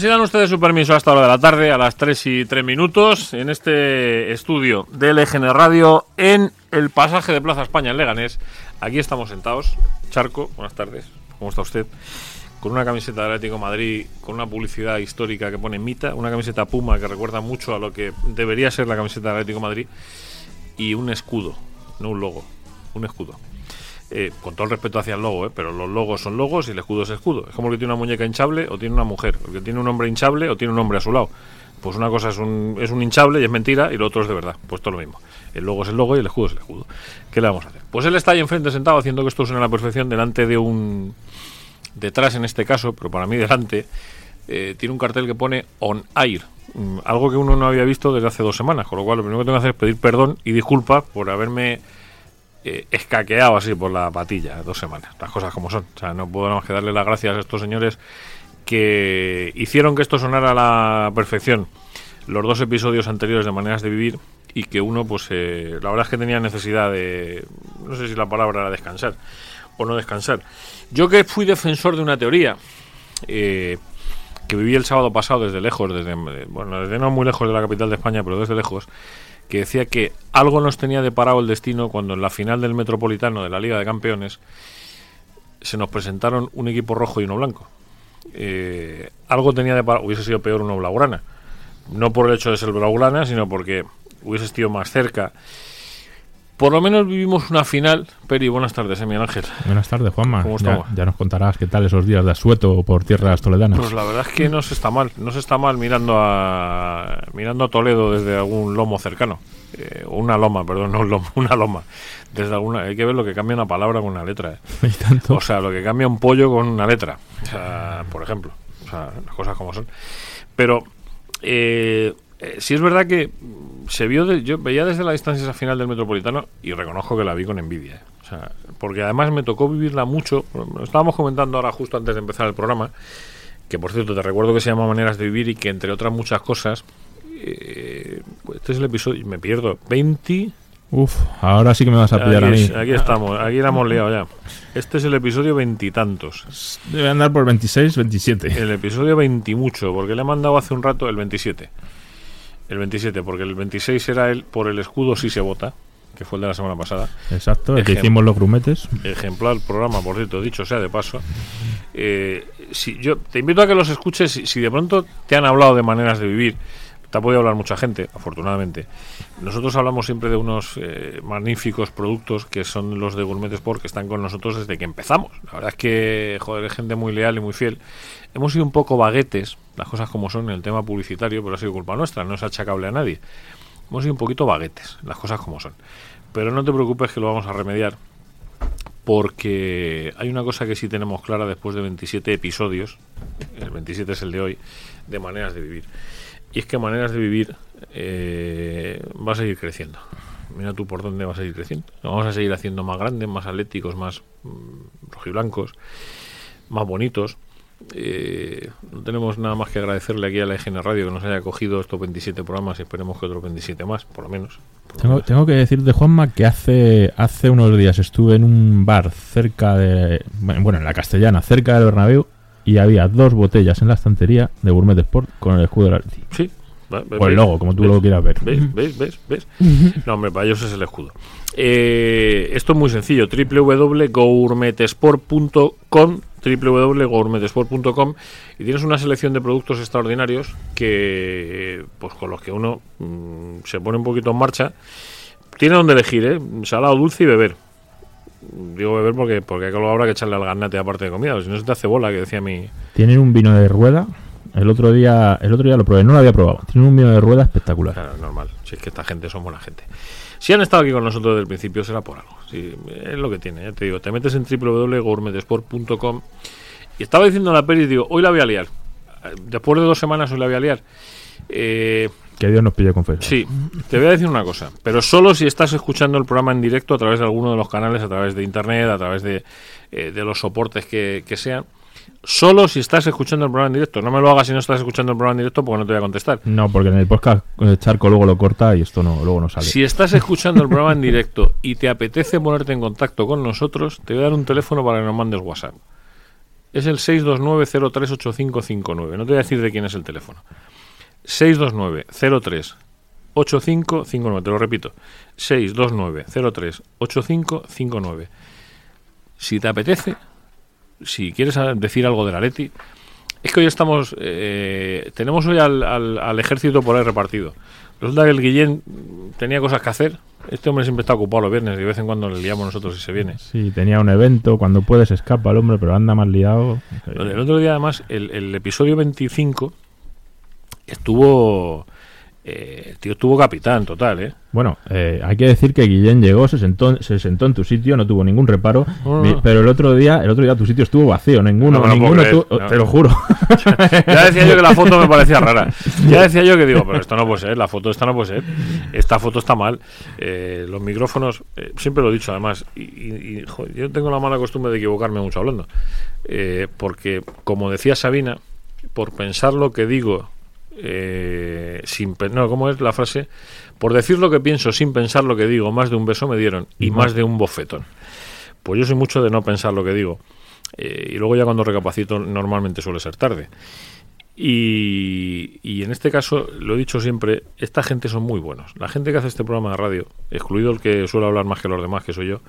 Bueno, pues dan ustedes su permiso hasta hora de la tarde, a las 3 y 3 minutos, en este estudio de LGN Radio, en el pasaje de Plaza España en Leganés. Aquí estamos sentados. Charco, buenas tardes. ¿Cómo está usted? Con una camiseta del Atlético de Madrid, con una publicidad histórica que pone Mita, una camiseta Puma que recuerda mucho a lo que debería ser la camiseta del Atlético de Madrid, y un escudo, no un logo, un escudo. Eh, con todo el respeto hacia el logo, eh, pero los logos son logos y el escudo es escudo. Es como que tiene una muñeca hinchable o tiene una mujer, el que tiene un hombre hinchable o tiene un hombre a su lado. Pues una cosa es un, es un hinchable y es mentira y lo otro es de verdad. Pues todo lo mismo. El logo es el logo y el escudo es el escudo. ¿Qué le vamos a hacer? Pues él está ahí enfrente sentado haciendo que esto suene a la perfección delante de un... Detrás en este caso, pero para mí delante, eh, tiene un cartel que pone On Air. Mm, algo que uno no había visto desde hace dos semanas. Con lo cual lo primero que tengo que hacer es pedir perdón y disculpas por haberme eh, escaqueado así por la patilla dos semanas, las cosas como son. O sea, no puedo más que darle las gracias a estos señores que hicieron que esto sonara a la perfección los dos episodios anteriores de Maneras de Vivir y que uno, pues, eh, la verdad es que tenía necesidad de, no sé si la palabra era descansar o no descansar. Yo que fui defensor de una teoría, eh, que viví el sábado pasado desde lejos, desde, bueno, desde no muy lejos de la capital de España, pero desde lejos, que decía que algo nos tenía deparado el destino cuando en la final del Metropolitano de la Liga de Campeones se nos presentaron un equipo rojo y uno blanco. Eh, algo tenía deparado, hubiese sido peor uno blaugrana. No por el hecho de ser blaugrana, sino porque hubiese sido más cerca por lo menos vivimos una final. Peri, buenas tardes, eh, Miguel Ángel. Buenas tardes, Juanma. ¿Cómo ya, ya, nos contarás qué tal esos días de asueto por tierras toledanas. Pues la verdad es que no se está mal. No se está mal mirando a mirando a Toledo desde algún lomo cercano. Eh, una loma, perdón, no un lomo, una loma. Desde alguna, hay que ver lo que cambia una palabra con una letra. Eh. tanto? O sea, lo que cambia un pollo con una letra. O sea, por ejemplo. O sea, las cosas como son. Pero eh, eh, sí es verdad que se vio, de, yo veía desde la distancia esa final del Metropolitano y reconozco que la vi con envidia. ¿eh? O sea, porque además me tocó vivirla mucho. Estábamos comentando ahora justo antes de empezar el programa, que por cierto te recuerdo que se llama Maneras de Vivir y que entre otras muchas cosas, eh, este es el episodio, me pierdo, 20... Uf, ahora sí que me vas a pillar aquí a mí. aquí estamos, aquí la hemos liado ya. Este es el episodio veintitantos. Debe andar por 26, 27. El episodio 20 mucho, porque le he mandado hace un rato el 27. El 27, porque el 26 era el por el escudo si se vota, que fue el de la semana pasada. Exacto, el que hicimos los grumetes. Ejemplar programa, por cierto, dicho sea de paso. Eh, si yo te invito a que los escuches. Si, si de pronto te han hablado de maneras de vivir, te ha podido hablar mucha gente, afortunadamente. Nosotros hablamos siempre de unos eh, magníficos productos que son los de Gourmet Sport que están con nosotros desde que empezamos. La verdad es que, joder, es gente muy leal y muy fiel. Hemos sido un poco baguetes, las cosas como son en el tema publicitario, pero ha sido culpa nuestra, no es achacable a nadie. Hemos sido un poquito baguetes, las cosas como son. Pero no te preocupes que lo vamos a remediar porque hay una cosa que sí tenemos clara después de 27 episodios, el 27 es el de hoy, de maneras de vivir. Y es que maneras de vivir eh, va a seguir creciendo. Mira tú por dónde va a seguir creciendo. Lo vamos a seguir haciendo más grandes, más atléticos, más mm, rojiblancos, más bonitos. Eh, no tenemos nada más que agradecerle aquí a la EGN Radio que nos haya cogido estos 27 programas y esperemos que otros 27 más, por lo menos. Por Tengo, menos. tengo que decirte, Juanma, que hace, hace unos días estuve en un bar cerca de. Bueno, en la Castellana, cerca del Bernabéu, y había dos botellas en la estantería de Gourmet Sport con el escudo del Atleti. Sí. va- ve- O el logo, como tú ves, lo quieras ver. ¿Ves? ¿Ves? ¿Ves? ¿Ves? No, hombre, para ellos es el escudo. Eh, esto es muy sencillo. www.gourmetesport.com www.gourmetesport.com y tienes una selección de productos extraordinarios que pues con los que uno mm, se pone un poquito en marcha tiene donde elegir ¿eh? salado dulce y beber digo beber porque porque hay que habrá que echarle al ganate aparte de comida si no se te hace bola que decía mi Tienen un vino de rueda. El otro día el otro día lo probé, no lo había probado. Tienen un vino de rueda espectacular. Claro, normal. Si es que esta gente son buena gente. Si han estado aquí con nosotros desde el principio será por algo. Sí, es lo que tiene, ya te digo. Te metes en www.gourmetesport.com y estaba diciendo la peli, digo, hoy la voy a liar. Después de dos semanas hoy la voy a liar. Eh, Que Dios nos pille confesar. sí, te voy a decir una cosa, pero solo si estás escuchando el programa en directo a través de alguno de los canales, a través de internet, a través de, eh, de los soportes que, que sean. Solo si estás escuchando el programa en directo. No me lo hagas si no estás escuchando el programa en directo porque no te voy a contestar. No, porque en el podcast eh, Charco luego lo corta y esto no luego no sale. Si estás escuchando el programa en directo y te apetece ponerte en contacto con nosotros, te voy a dar un teléfono para que nos mandes WhatsApp. es el 629-038559. No te voy a decir de quién es el teléfono. 629-038559. Te lo repito. 629-038559. Si te apetece, si quieres decir algo de la Leti, es que hoy estamos, eh, tenemos hoy al, al, ejército por ahí repartido. Resulta que el Guillén tenía cosas que hacer. Este hombre siempre está ocupado los viernes y de vez en cuando le liamos nosotros si se viene. Sí, tenía un evento, cuando puedes escapa el hombre, pero anda más liado. El otro día además, el, el episodio 25 estuvo eh, tío estuvo capitán total, ¿eh? Bueno, eh, hay que decir que Guillén llegó, se sentó, se sentó en tu sitio, no tuvo ningún reparo, pero el otro día, el otro día tu sitio estuvo vacío, ninguno, ninguno, te lo juro. ya decía yo que la foto me parecía rara. Ya decía yo que digo, pero esto no puede ser, la foto esta no puede ser, esta foto está mal. Eh, los micrófonos, eh, siempre lo he dicho además, y, yo tengo la mala costumbre de equivocarme mucho hablando, porque como decía Sabina, por pensar lo que digo eh, sin no, ¿cómo es la frase? Por decir lo que pienso sin pensar lo que digo, más de un beso me dieron y más de un bofetón. Pues yo soy mucho de no pensar lo que digo. Eh, y luego ya cuando recapacito normalmente suele ser tarde. Y, y, en este caso, lo he dicho siempre, esta gente son muy buenos. La gente que hace este programa de radio, excluido el que suele hablar más que los demás, que soy yo,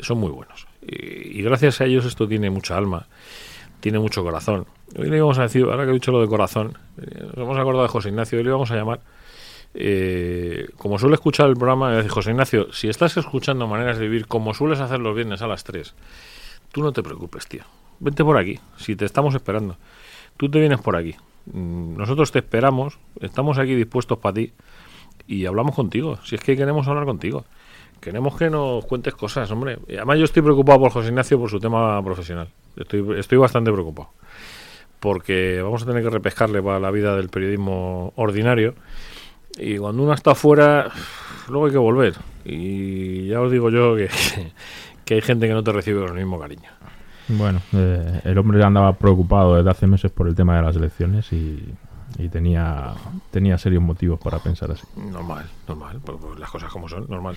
son muy buenos. Y, y gracias a ellos esto tiene mucha alma tiene mucho corazón. Hoy le íbamos a decir, ahora que he dicho lo de corazón, eh, nos hemos acordado de José Ignacio, hoy le íbamos a llamar. Eh, como suele escuchar el programa, le decir, José Ignacio, si estás escuchando maneras de vivir como sueles hacer los viernes a las 3, tú no te preocupes, tío. Vente por aquí, si te estamos esperando. Tú te vienes por aquí. Mm, nosotros te esperamos, estamos aquí dispuestos para ti y hablamos contigo. Si es que queremos hablar contigo. Queremos que nos cuentes cosas, hombre. además yo estoy preocupado por José Ignacio por su tema profesional. Estoy, estoy bastante preocupado. Porque vamos a tener que repescarle para la vida del periodismo ordinario. Y cuando uno está afuera, luego hay que volver. Y ya os digo yo que, que hay gente que no te recibe con el mismo cariño. Bueno, eh, el hombre andaba preocupado desde hace meses por el tema de las elecciones y y tenía, tenía serios motivos para pensar así. Normal, normal, pues, pues las cosas como son, normal.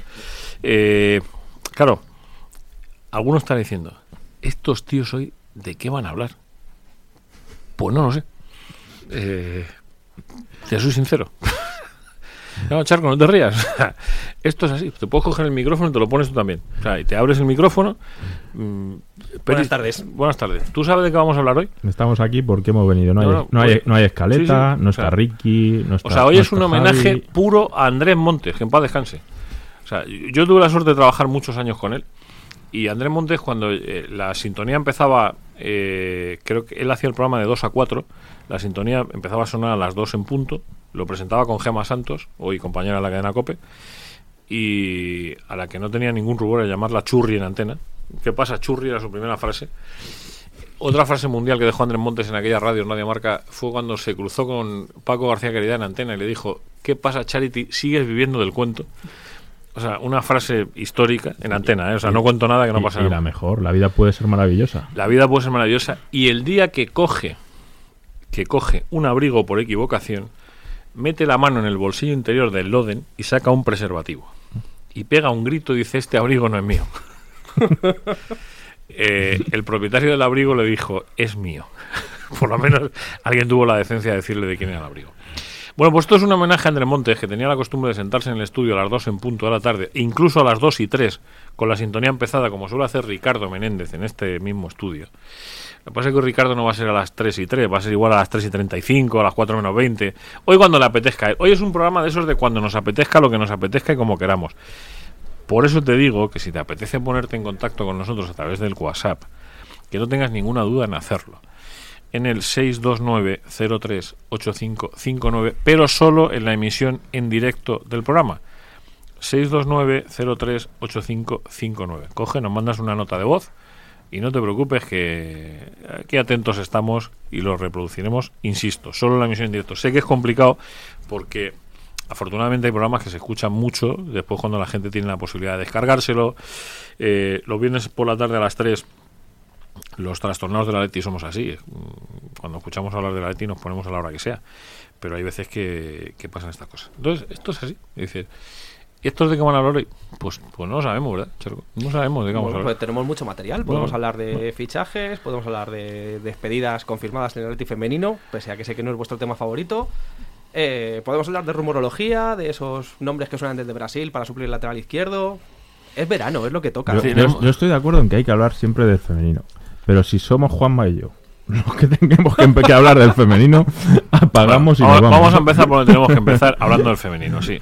Eh, claro, algunos están diciendo, estos tíos hoy, ¿de qué van a hablar? Pues no lo sé. Eh, te soy sincero. No, Charco, no te rías. Esto es así. Te puedes coger el micrófono y te lo pones tú también. O sea, y te abres el micrófono. Mm, buenas tardes. Buenas tardes. ¿Tú sabes de qué vamos a hablar hoy? Estamos aquí porque hemos venido. No, hay, no, hay, pues, no hay, escaleta, no está Ricky, no está, O sea, hoy es un homenaje puro a Andrés Montes, que en paz descanse. O sea, yo tuve la suerte de trabajar muchos años con él. Y Andrés Montes, cuando eh, la sintonía empezaba, eh, creo que él hacía el programa de 2 a 4, la sintonía empezaba a sonar a las 2 en punto, lo presentaba con Gema Santos, hoy compañera de la cadena COPE, y a la que no tenía ningún rubor de llamarla Churri en antena. ¿Qué pasa, Churri? Era su primera frase. Otra frase mundial que dejó Andrés Montes en aquella radio Radio Marca fue cuando se cruzó con Paco García Querida en antena y le dijo, ¿qué pasa, Charity? ¿Sigues viviendo del cuento? O sea, una frase histórica en antena, ¿eh? o sea, no cuento nada que no pase nada. La mejor, la vida puede ser maravillosa. La vida puede ser maravillosa y el día que coge, que coge un abrigo por equivocación, mete la mano en el bolsillo interior del Loden y saca un preservativo. Y pega un grito y dice, este abrigo no es mío. Eh, el propietario del abrigo le dijo, es mío. Por lo menos alguien tuvo la decencia de decirle de quién era el abrigo. Bueno, pues esto es un homenaje a Andrés Montes, que tenía la costumbre de sentarse en el estudio a las 2 en punto de la tarde, incluso a las 2 y 3, con la sintonía empezada, como suele hacer Ricardo Menéndez en este mismo estudio. Lo que pasa es que Ricardo no va a ser a las 3 y 3, va a ser igual a las 3 y 35, a las 4 menos 20. Hoy cuando le apetezca. Hoy es un programa de esos de cuando nos apetezca lo que nos apetezca y como queramos. Por eso te digo que si te apetece ponerte en contacto con nosotros a través del WhatsApp, que no tengas ninguna duda en hacerlo. En el 629-03-8559, pero solo en la emisión en directo del programa. 629-03-8559. Coge, nos mandas una nota de voz y no te preocupes que aquí atentos estamos y lo reproduciremos, insisto, solo en la emisión en directo. Sé que es complicado porque afortunadamente hay programas que se escuchan mucho después cuando la gente tiene la posibilidad de descargárselo. Eh, los viernes por la tarde a las 3 los trastornados de la Leti somos así. Cuando escuchamos hablar de la Leti nos ponemos a la hora que sea. Pero hay veces que, pasan estas cosas. Entonces, esto es así. Es decir, ¿Y estos de qué van a hablar hoy? Pues, pues no lo sabemos, ¿verdad? No sabemos de qué vamos a hablar. Pues tenemos mucho material. Podemos hablar de fichajes, podemos hablar de despedidas confirmadas en el Atleti femenino, pese a que sé que no es vuestro tema favorito. Eh, podemos hablar de rumorología, de esos nombres que suenan desde Brasil para suplir el lateral izquierdo. Es verano, es lo que toca. Yo, estoy de acuerdo en que hay que hablar siempre del femenino. Pero si somos Juanma y yo, los que tengamos que, hablar del femenino, apagamos y vamos. vamos. Vamos a empezar por donde tenemos que empezar, hablando del femenino, sí.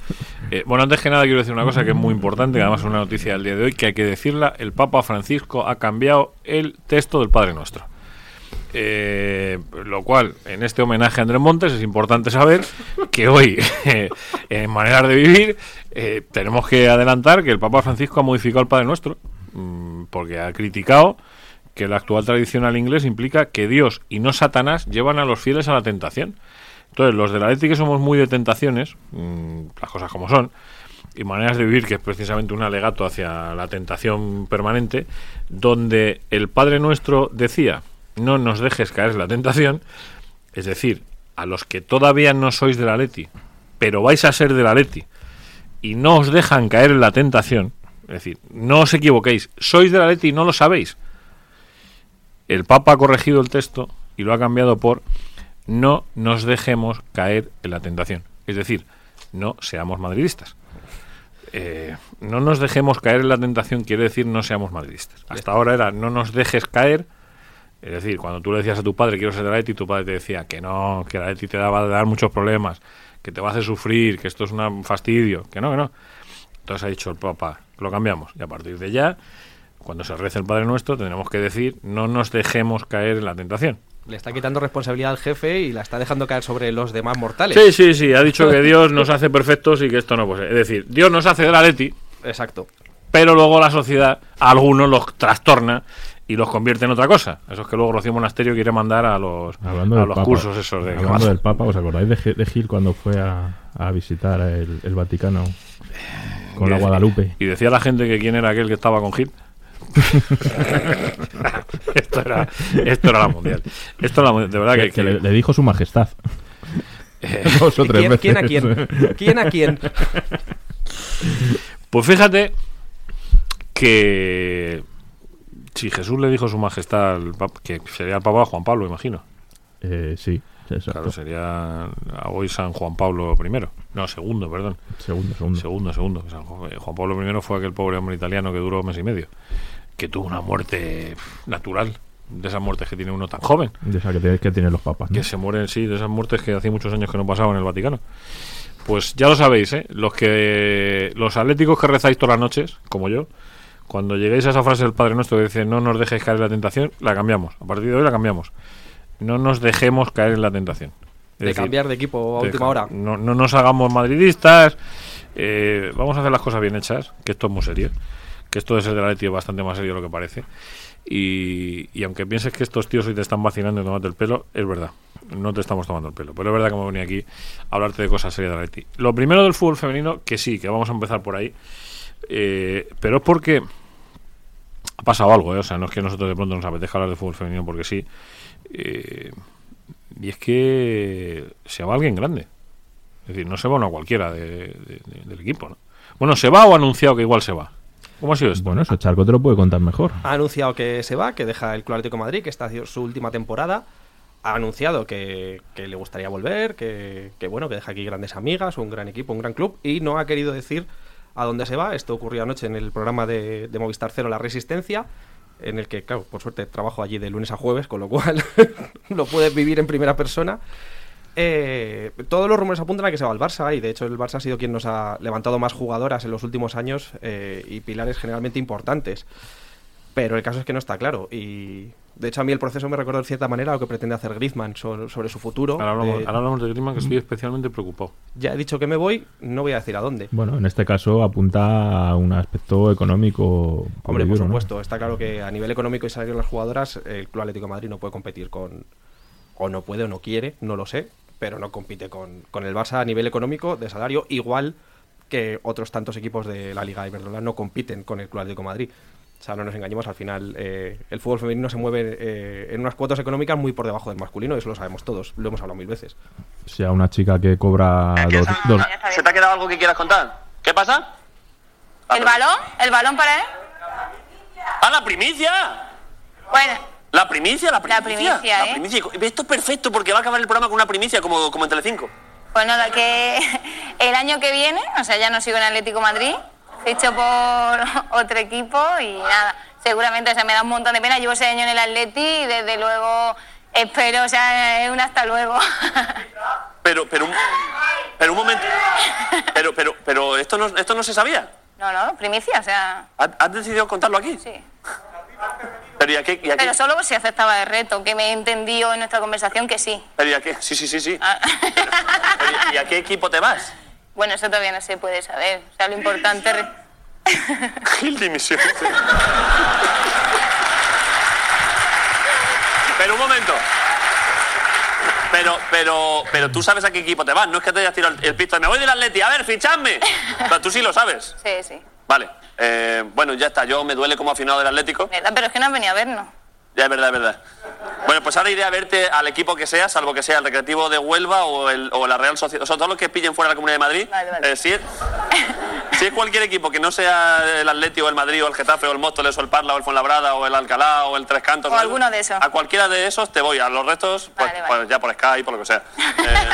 Eh, bueno, antes que nada quiero decir una cosa que es muy importante, que además es una noticia del día de hoy, que hay que decirla, el Papa Francisco ha cambiado el texto del Padre Nuestro. Eh, lo cual, en este homenaje a Andrés Montes, es importante saber que hoy, en Maneras de Vivir, eh, tenemos que adelantar que el Papa Francisco ha modificado el Padre Nuestro, mm, porque ha criticado que la actual tradición al inglés implica que Dios y no Satanás llevan a los fieles a la tentación. Entonces, los de la ética somos muy de tentaciones, mm, las cosas como son, y maneras de vivir, que es precisamente un alegato hacia la tentación permanente, donde el Padre Nuestro decía, no nos dejes caer en la tentación, es decir, a los que todavía no sois de la Leti, pero vais a ser de la Leti, y no os dejan caer en la tentación, es decir, no os equivoquéis, sois de la Leti y no lo sabéis. El Papa ha corregido el texto y lo ha cambiado por no nos dejemos caer en la tentación. Es decir, no seamos madridistas. Eh, no nos dejemos caer en la tentación quiere decir no seamos madridistas. Hasta ahora era no nos dejes caer. Es decir, cuando tú le decías a tu padre quiero ser de la ETI, tu padre te decía que no, que la ETI te va a dar muchos problemas, que te va a hacer sufrir, que esto es un fastidio, que no, que no. Entonces ha dicho el papá, lo cambiamos. Y a partir de ya, cuando se reza el Padre Nuestro, tendremos que decir no nos dejemos caer en la tentación. Le está quitando responsabilidad al jefe y la está dejando caer sobre los demás mortales. Sí, sí, sí. Ha dicho que Dios nos hace perfectos y que esto no puede Es decir, Dios nos hace de la Leti. Exacto. Pero luego la sociedad, a algunos los trastorna y los convierte en otra cosa. Eso es que luego Rocío Monasterio quiere mandar a los, a los cursos esos de Hablando del Papa, ¿os acordáis de, Gil cuando fue a, visitar el, Vaticano con la Guadalupe? Y decía la gente que quién era aquel que estaba con Gil. esto, era, esto era la mundial. Esto era de verdad que, le, dijo su majestad. Eh, ¿Quién, a quién? ¿Quién a quién? Pues fíjate que si Jesús le dijo su majestad que sería el Papa Juan Pablo, imagino. Eh, sí. Claro, sería hoy San Juan Pablo I. No, segundo, perdón. Segundo, segundo. Segundo, segundo. Juan Pablo I fue aquel pobre hombre italiano que duró un mes y medio que tuvo una muerte natural, de esas muertes que tiene uno tan joven. De esas que, que tienen los papas. Que se mueren, sí, de esas muertes que hace muchos años que no pasaban en el Vaticano. Pues ya lo sabéis, ¿eh? Los, que, los atléticos que rezáis todas las noches, como yo, cuando lleguéis a esa frase del Padre Nuestro que dice no nos dejéis caer en la tentación, la cambiamos. A partir de hoy la cambiamos. No nos dejemos caer en la tentación. de cambiar de equipo a última hora. No, no nos hagamos madridistas. Eh, vamos a hacer las cosas bien hechas, que esto es muy serio esto de ser de la Leti es bastante más serio de lo que parece. Y, aunque pienses que estos tíos hoy te están vacilando y tomando el pelo, es verdad. No te estamos tomando el pelo. Pero es verdad que me venía aquí a hablarte de cosas serias de la Leti. Lo primero del fútbol femenino, que sí, que vamos a empezar por ahí. Eh, pero es porque ha pasado algo, ¿eh? O sea, no es que nosotros de pronto nos apetezca hablar de fútbol femenino porque sí. Eh, y es que se va alguien grande. Es decir, no se va uno cualquiera del equipo, ¿no? Bueno, se va o ha anunciado que igual se va. ¿Cómo ha sido esto? Bueno, eso Charco te lo puede contar mejor. Ha anunciado que se va, que deja el Club Atlético Madrid, que está haciendo su última temporada. Ha anunciado que, le gustaría volver, que, bueno, que deja aquí grandes amigas, un gran equipo, un gran club, y no ha querido decir a dónde se va. Esto ocurrió anoche en el programa de, de Movistar Cero, La Resistencia, en el que, claro, por suerte trabajo allí de lunes a jueves, con lo cual lo puedes vivir en primera persona. Eh, todos los rumores apuntan a que se va al Barça y de hecho el Barça ha sido quien nos ha levantado más jugadoras en los últimos años eh, y pilares generalmente importantes. Pero el caso es que no está claro y de hecho a mí el proceso me recuerda de cierta manera lo que pretende hacer Griezmann sobre, su futuro. Ahora hablamos, de, Griezmann que estoy especialmente preocupado. Ya he dicho que me voy, no voy a decir a dónde. Bueno, en este caso apunta a un aspecto económico. Hombre, por supuesto, está claro que a nivel económico y salario de las jugadoras el Club Atlético de Madrid no puede competir con o no puede o no quiere, no lo sé, pero no compite con, el Barça a nivel económico de salario, igual que otros tantos equipos de la Liga Iberdrola no compiten con el Club Atlético Madrid. O sea, no nos engañemos, al final eh, el fútbol femenino se mueve eh, en unas cuotas económicas muy por debajo del masculino, eso lo sabemos todos, lo hemos hablado mil veces. O sea, una chica que cobra dos, ¿Se te ha quedado algo que quieras contar? ¿Qué pasa? ¿El balón? ¿El balón para él? ¡Ah, la primicia! Bueno, La primicia, la primicia. primicia, La ¿eh? primicia. Esto es perfecto porque va a acabar el programa con una primicia como, como en Telecinco. pues nada, que el año que viene, o sea, ya no sigo en Atlético Madrid, ficho por otro equipo y nada, seguramente, o sea, me da un montón de pena. Llevo ese año en el Atleti y desde luego espero, o sea, es un hasta luego. Pero, pero, un, pero un momento. Pero, pero, pero esto no, esto no se sabía. No, no, primicia, o sea, ¿Has, has decidido contarlo aquí? sí. Pero ¿y a qué? y a qué- Pero solo si aceptaba el reto, que me he entendido en nuestra conversación que sí. pero ¿y a qué? Sí, sí, sí, sí. Ah. Pero, ¿Y a qué equipo te vas? Bueno, eso todavía no se puede saber. O sea, lo importante es... Gil dimisión. Pero un momento. Pero, pero, pero tú sabes a qué equipo te vas, no es que te hayas tirado el, el pisto. Me voy del Atleti, a ver, fichadme. Pero tú sí lo sabes. Sí, sí. Vale. Eh, bueno, ya está. Yo me duele como aficionado del Atlético. Pero es que no has venido a vernos. Ya es verdad, es verdad. Bueno, pues ahora iré a verte al equipo que sea, salvo que sea el Recreativo de Huelva o, el, o la Real Sociedad. O sea, todos los que pillen fuera de la Comunidad de Madrid. Vale, vale. eh, si, es, si es cualquier equipo que no sea el Atleti o el Madrid o el Getafe o el Móstoles o el Parla o el Fuenlabrada o el Alcalá o el Tres Cantos. O alguno de esos. A cualquiera de esos te voy. A los restos, pues, Vale, vale. pues ya por Skype o lo que sea. Eh,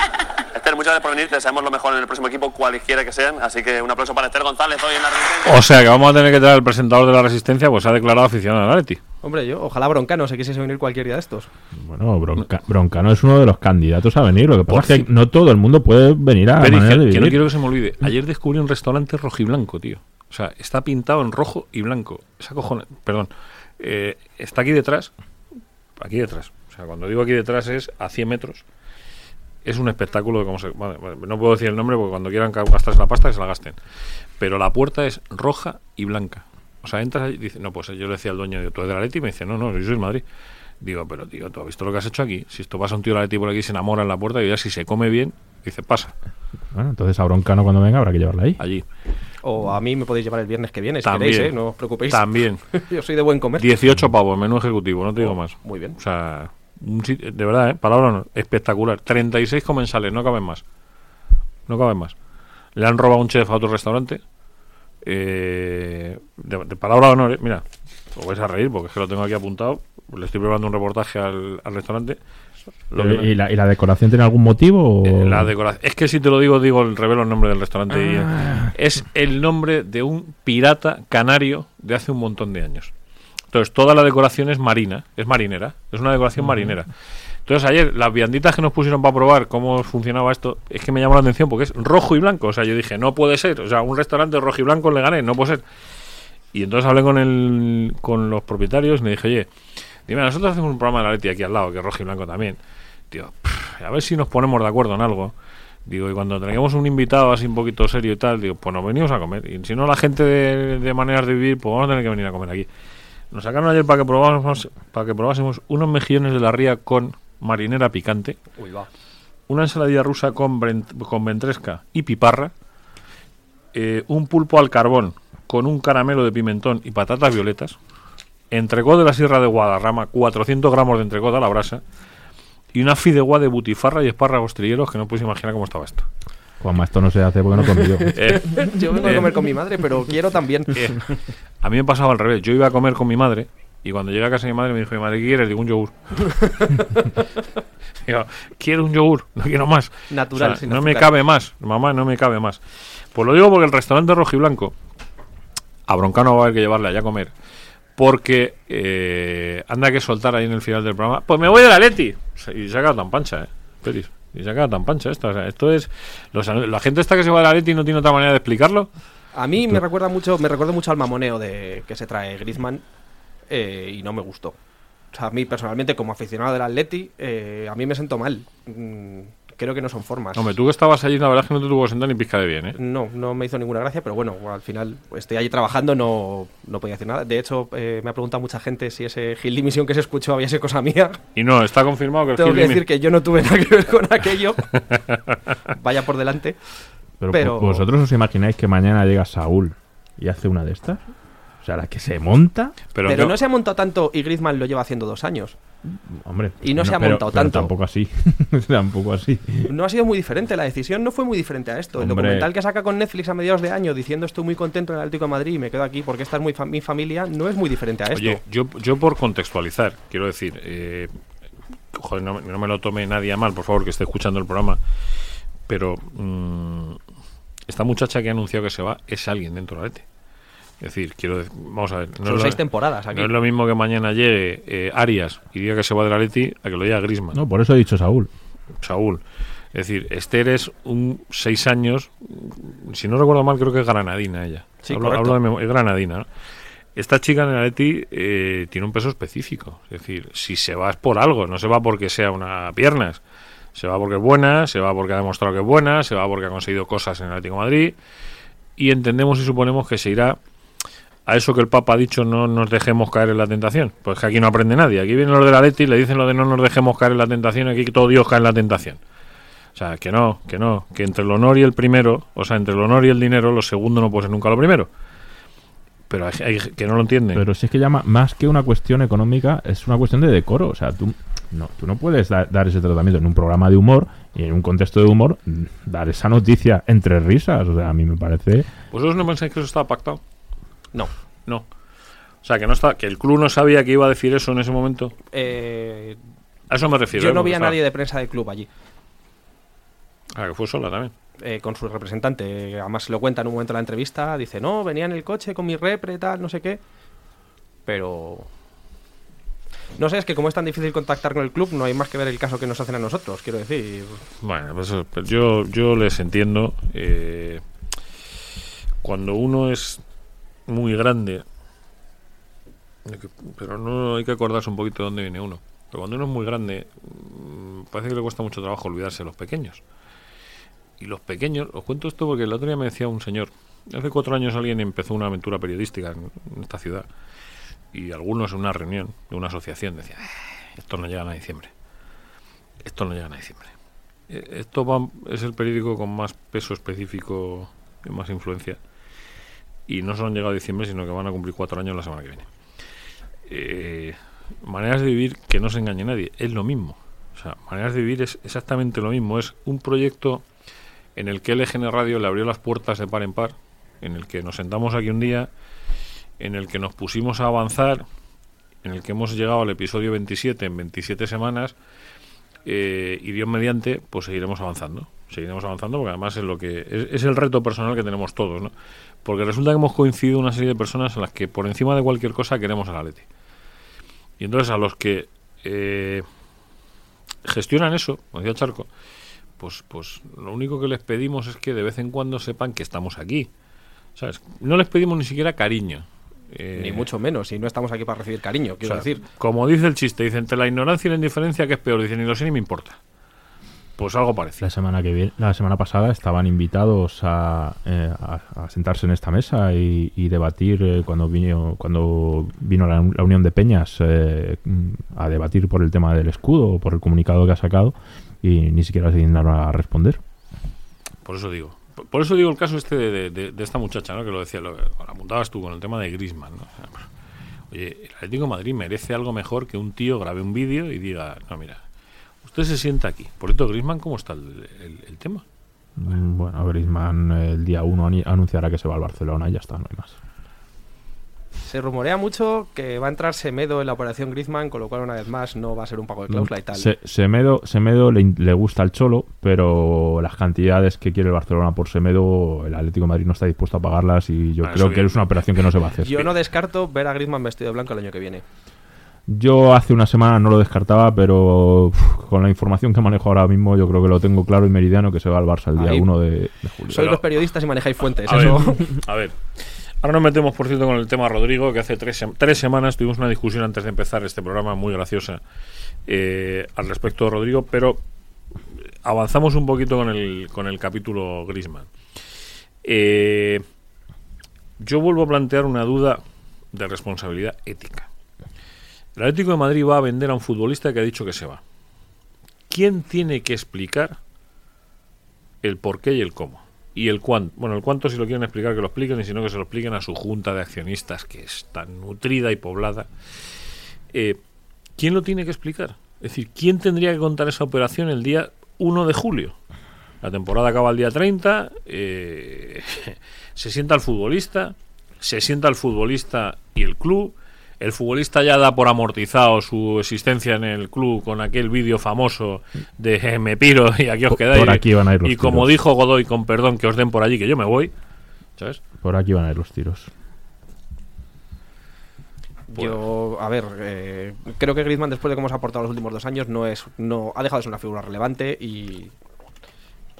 Esther, muchas gracias por venir. Te deseamos lo mejor en el próximo equipo, cualquiera que sean. Así que un aplauso para Esther González hoy en la Resistencia. O sea que vamos a tener que traer al presentador de la Resistencia, pues se ha declarado aficionado al Atleti. Hombre, yo, ojalá Broncano se quisiese venir cualquier día de estos. Bueno, Bronca- Broncano es uno de los candidatos a venir. Lo que pasa Por es que no todo el mundo puede venir a Pero que, de que no quiero que se me olvide. Ayer descubrí un restaurante rojiblanco, tío. O sea, está pintado en rojo y blanco. Esa cojona, perdón. Eh, está aquí detrás. Aquí detrás. O sea, cuando digo aquí detrás es a 100 metros. Es un espectáculo de cómo se. vale, vale, no puedo decir el nombre porque cuando quieran gastarse la pasta que se la gasten. Pero la puerta es roja y blanca. O sea, entras y dice, no, pues yo le decía al dueño, ¿tú eres de la Leti? Y me dice, no, no, yo soy del Madrid. Digo, pero tío, ¿tú has visto lo que has hecho aquí? Si esto pasa un tío de la Leti por aquí y se enamora en la puerta y ya si se come bien, dice, pasa, Bueno, entonces a Broncano cuando venga habrá que llevarla ahí. allí. O a mí me podéis llevar el viernes que viene, si También. queréis, ¿eh? No os preocupéis. También. Yo soy de buen comer. 18 pavos, menú ejecutivo, no te digo Oh, más. muy bien. O sea, un sitio- de verdad, ¿eh? palabra no, espectacular. 36 comensales, no caben más. No caben más. Le han robado un chef a otro restaurante. Eh, de, de palabra de honor, ¿eh? mira, os vais a reír porque es que lo tengo aquí apuntado. Le estoy preparando un reportaje al, al restaurante. Lo ¿Y, la, y la decoración tiene algún motivo? o- eh, la decoración. Es que si te lo digo, digo, el revelo el nombre del restaurante. y, eh, Ah. es el nombre de un pirata canario de hace un montón de años. Entonces, toda la decoración es marina, es marinera, es una decoración marinera. Entonces, ayer, las vianditas que nos pusieron para probar cómo funcionaba esto, es que me llamó la atención porque es rojo y blanco. O sea, yo dije, no puede ser. O sea, un restaurante rojo y blanco le gané, no puede ser. Y entonces hablé con el, con los propietarios y me dije, oye, dime, nosotros hacemos un programa de la Leti aquí al lado, que es rojo y blanco también. Pff, a ver si nos ponemos de acuerdo en algo. Digo, y cuando traigamos un invitado así un poquito serio y tal, digo, pues nos venimos a comer. Y si no, la gente de, de maneras de vivir, pues vamos a tener que venir a comer aquí. Nos sacaron ayer para que probásemos, para que probásemos unos mejillones de la ría con marinera picante, Uy, va. una ensaladilla rusa con, con ventresca y piparra, eh, un pulpo al carbón con un caramelo de pimentón y patatas violetas, entrecot de la Sierra de Guadarrama, 400 gramos de entrecot a la brasa, y una fideuá de butifarra y espárragos trilleros que no puedes imaginar cómo estaba esto. Juanma, esto no se hace porque no comí yo. Eh, Yo vengo a eh, comer con mi madre, pero quiero también. eh, a mí me pasaba al revés. Yo iba a comer con mi madre y cuando llegué a casa de mi madre me dijo, mi madre, ¿qué quieres? Digo, un yogur. Digo, quiero un yogur, no quiero más. Natural, O sea, sin no me cabe más, mamá, no me cabe más. Pues lo digo porque el restaurante rojo y blanco, a Broncano va a haber que llevarle allá a comer. Porque eh, anda que soltar ahí en el final del programa. Pues me voy de la Leti. Y se ha quedado tan pancha, ¿eh? Peris. Y se ha quedado tan pancha esto. O sea, esto es. los la gente esta que se va de la Leti no tiene otra manera de explicarlo. A mí me recuerda mucho, me recuerda mucho al mamoneo de que se trae Griezmann eh, y no me gustó. O sea, a mí personalmente, como aficionado del Atleti, eh, a mí me siento mal. Mm, creo que no son formas. Hombre, tú que estabas allí, la verdad es que no te tuvo que sentar ni pizca de bien, ¿eh? No, no me hizo ninguna gracia, pero bueno, al final estoy allí trabajando, no, no podía decir nada. De hecho, eh, me ha preguntado mucha gente si ese Gil dimisión que se escuchó había sido cosa mía. Y no, está confirmado que el Tengo Gil que decir que yo no tuve nada que ver con aquello. Vaya por delante. Pero, Pero- ¿vosotros os imagináis que mañana llega Saúl y hace una de estas? O sea, la que se monta. Pero, Pero, yo- no se ha montado tanto y Griezmann lo lleva haciendo dos años. Hombre, Y no se ha pero- montado pero tanto. Tampoco así. tampoco así. No ha sido muy diferente, la decisión no fue muy diferente a esto. El documental que saca con Netflix a mediados de año diciendo estoy muy contento en el Atlético de Madrid y me quedo aquí porque esta es muy fa- mi familia, no es muy diferente a esto. Oye, yo, yo por contextualizar, quiero decir, eh, joder, no, me- no me lo tome nadie a mal, por favor, que esté escuchando el programa, pero mm, esta muchacha que ha anunciado que se va es alguien dentro de la Leti. Es decir, quiero decir, vamos a ver. No Son es seis lo, temporadas aquí. no es lo mismo que mañana llegue eh, Arias y diga que se va de la Leti a que lo diga Grisman. No, por eso he dicho Saúl. Saúl. Es decir, Esther es un seis años, si no recuerdo mal, creo que es granadina ella. Sí, hablo, de es granadina. ¿no? Esta chica en el Atleti eh, tiene un peso específico. Es decir, si se va es por algo, no se va porque sea una piernas. Se va porque es buena, se va porque ha demostrado que es buena, se va porque ha conseguido cosas en el Atlético de Madrid. Y entendemos y suponemos que se irá a eso que el Papa ha dicho, no nos dejemos caer en la tentación. Pues que aquí no aprende nadie. Aquí vienen los de la Leti y le dicen lo de no nos dejemos caer en la tentación, aquí todo Dios cae en la tentación. O sea, que no, que no, que entre el honor y el primero, o sea, entre el honor y el dinero, lo segundo no puede ser nunca lo primero. Pero hay, hay que no lo entienden. Pero si es que llama más que una cuestión económica, es una cuestión de decoro. O sea, tú no, tú no puedes da- dar ese tratamiento en un programa de humor y en un contexto de humor mm, dar esa noticia entre risas. O sea, a mí me parece. ¿Vosotros no pensáis que eso estaba pactado? No. No. O sea, que no está, que el club no sabía que iba a decir eso en ese momento. Eh, A eso me refiero. yo ¿eh? no vi a nadie de prensa del club allí. Ah, que fue sola también. eh, con su representante. Además, lo cuenta en un momento en la entrevista. Dice, no, venía en el coche con mi repre, tal, no sé qué. Pero. No sé, es que como es tan difícil contactar con el club, no hay más que ver el caso que nos hacen a nosotros, quiero decir. Bueno, pues, eh, pues yo, yo les entiendo. eh, cuando uno es muy grande, pero no hay que acordarse un poquito de dónde viene uno. Pero cuando uno es muy grande, mm, parece que le cuesta mucho trabajo olvidarse de los pequeños. Y los pequeños, os cuento esto porque el otro día me decía un señor, hace cuatro años alguien empezó una aventura periodística en, esta ciudad y algunos en una reunión de una asociación decían, "Eh, esto no llegan a diciembre, esto no llegan a diciembre. Eh, Esto va- es el periódico con más peso específico y más influencia. Y no solo han llegado a diciembre, sino que van a cumplir cuatro años la semana que viene. Eh, maneras de vivir que no se engañe nadie. Es lo mismo. O sea, maneras de vivir es exactamente lo mismo. Es un proyecto en el que LGN Radio le abrió las puertas de par en par, en el que nos sentamos aquí un día, en el que nos pusimos a avanzar, en el que hemos llegado al episodio 27 en 27 semanas eh, y Dios mediante, pues seguiremos avanzando. Seguiremos avanzando porque además es lo que es, es el reto personal que tenemos todos, ¿no? Porque resulta que hemos coincidido una serie de personas a las que por encima de cualquier cosa queremos al Atleti. Y entonces a los que eh, gestionan eso, como decía Charco, pues, pues lo único que les pedimos es que de vez en cuando sepan que estamos aquí. ¿Sabes? No les pedimos ni siquiera cariño. Eh, Ni mucho menos, y no estamos aquí para recibir cariño, o quiero sea, decir. Como dice el chiste, dice entre la ignorancia y la indiferencia, que es peor? Dicen, ni lo sé ni me importa. Pues algo parecido. La semana que viene, la semana pasada estaban invitados a, eh, a- a sentarse en esta mesa y, y debatir eh, cuando vino cuando vino la, la Unión de Peñas eh, a debatir por el tema del escudo o por el comunicado que ha sacado y ni siquiera se dignaron a responder. Por eso digo. Por- Por eso digo el caso este de, de- de- de esta muchacha, ¿no? Que lo decía, lo, lo apuntabas tú con el tema de Grisman, Oye, el Atlético de Madrid merece algo mejor que un tío grabe un vídeo y diga, no, mira, usted se sienta aquí. Por cierto, Grisman, ¿cómo está el, el- el tema? Mm, Bueno, Griezmann el día 1 anunciará que se va al Barcelona y ya está, no hay más. Se rumorea mucho que va a entrar Semedo en la operación Griezmann, con lo cual, una vez más, no va a ser un pago de cláusula y tal. Se- Semedo, Semedo le, le gusta el Cholo, pero las cantidades que quiere el Barcelona por Semedo, el Atlético de Madrid no está dispuesto a pagarlas y yo Ah, creo que es una operación que no se va a hacer. Yo no descarto ver a Griezmann vestido de blanco el año que viene. Yo hace una semana no lo descartaba, pero uf, con la información que manejo ahora mismo, yo creo que lo tengo claro y meridiano que se va al Barça el día Ahí. 1 de, de julio. Sois Pero- los periodistas y manejáis fuentes. A eso. ver, a ver. Ahora nos metemos, por cierto, con el tema Rodrigo, que hace tres, tres semanas tuvimos una discusión antes de empezar este programa muy graciosa eh, al respecto de Rodrigo, pero avanzamos un poquito con el, con el capítulo Grisman. yo vuelvo a plantear una duda de responsabilidad ética. El Atlético de Madrid va a vender a un futbolista que ha dicho que se va. ¿Quién tiene que explicar el por qué y el cómo? Y el cuánto. Bueno, el cuánto si lo quieren explicar que lo expliquen y si no que se lo expliquen a su junta de accionistas que es tan nutrida y poblada. Eh, ¿quién lo tiene que explicar? Es decir, ¿quién tendría que contar esa operación el día 1 de julio? La temporada acaba el día 30, eh, se sienta el futbolista, se sienta el futbolista y el club, el futbolista ya da por amortizado su existencia en el club con aquel vídeo famoso de eh, me piro y aquí os quedáis. por aquí van a ir los y como tiros. dijo Godoy, con perdón, que os den por allí, que yo me voy. ¿Sabes? Por aquí van a ir los tiros. Yo, a ver, eh, creo que Griezmann después de cómo se ha aportado los últimos dos años no es, no ha dejado de ser una figura relevante y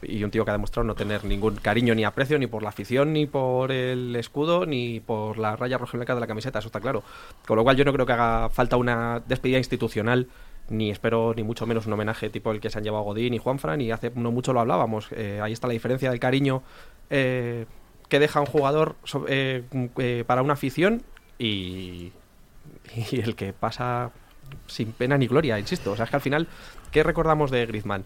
y un tío que ha demostrado no tener ningún cariño ni aprecio ni por la afición ni por el escudo ni por la raya roja y blanca de la camiseta, eso está claro. Con lo cual yo no creo que haga falta una despedida institucional ni espero ni mucho menos un homenaje tipo el que se han llevado Godín y Juanfran y hace no mucho lo hablábamos. Eh, ahí está la diferencia del cariño eh, que deja un jugador eh, para una afición y, y el que pasa sin pena ni gloria, insisto. O sea, es que al final, ¿qué recordamos de Griezmann?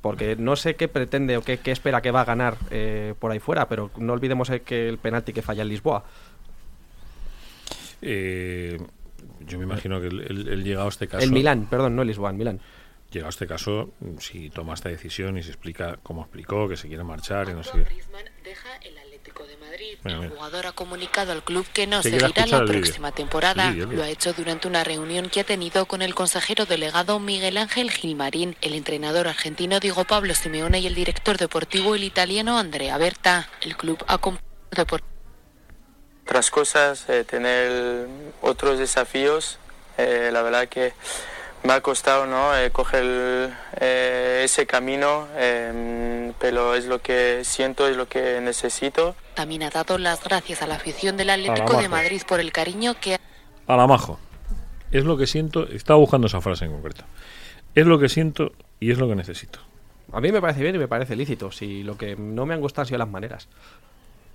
Porque no sé qué pretende o qué, qué espera que va a ganar eh, por ahí fuera, pero no olvidemos el que el penalti que falla en Lisboa. Eh, yo me imagino que el, el- el llegado a este caso. El Milán, perdón, no el Lisboa, el Milán. Llegado a este caso, si toma esta decisión y se explica cómo explicó, que se quiere marchar y no sé Juan qué. Griezmann deja el El jugador ha comunicado al club que no seguirá la próxima temporada. Lo ha hecho durante una reunión que ha tenido con el consejero delegado Miguel Ángel Gilmarín, el entrenador argentino Diego Pablo Simeone y el director deportivo el italiano Andrea Berta. El club ha comprado por otras cosas, eh, tener otros desafíos. Eh, la verdad que me ha costado ¿no? Eh, coger el- eh, ese camino, eh, pero es lo que siento, es lo que necesito. También ha dado las gracias a la afición del Atlético de Madrid por el cariño que ha Alamajo. Es lo que siento. Estaba buscando esa frase en concreto. Es lo que siento y es lo que necesito. A mí me parece bien y me parece lícito. Si lo que no me han gustado han sido las maneras.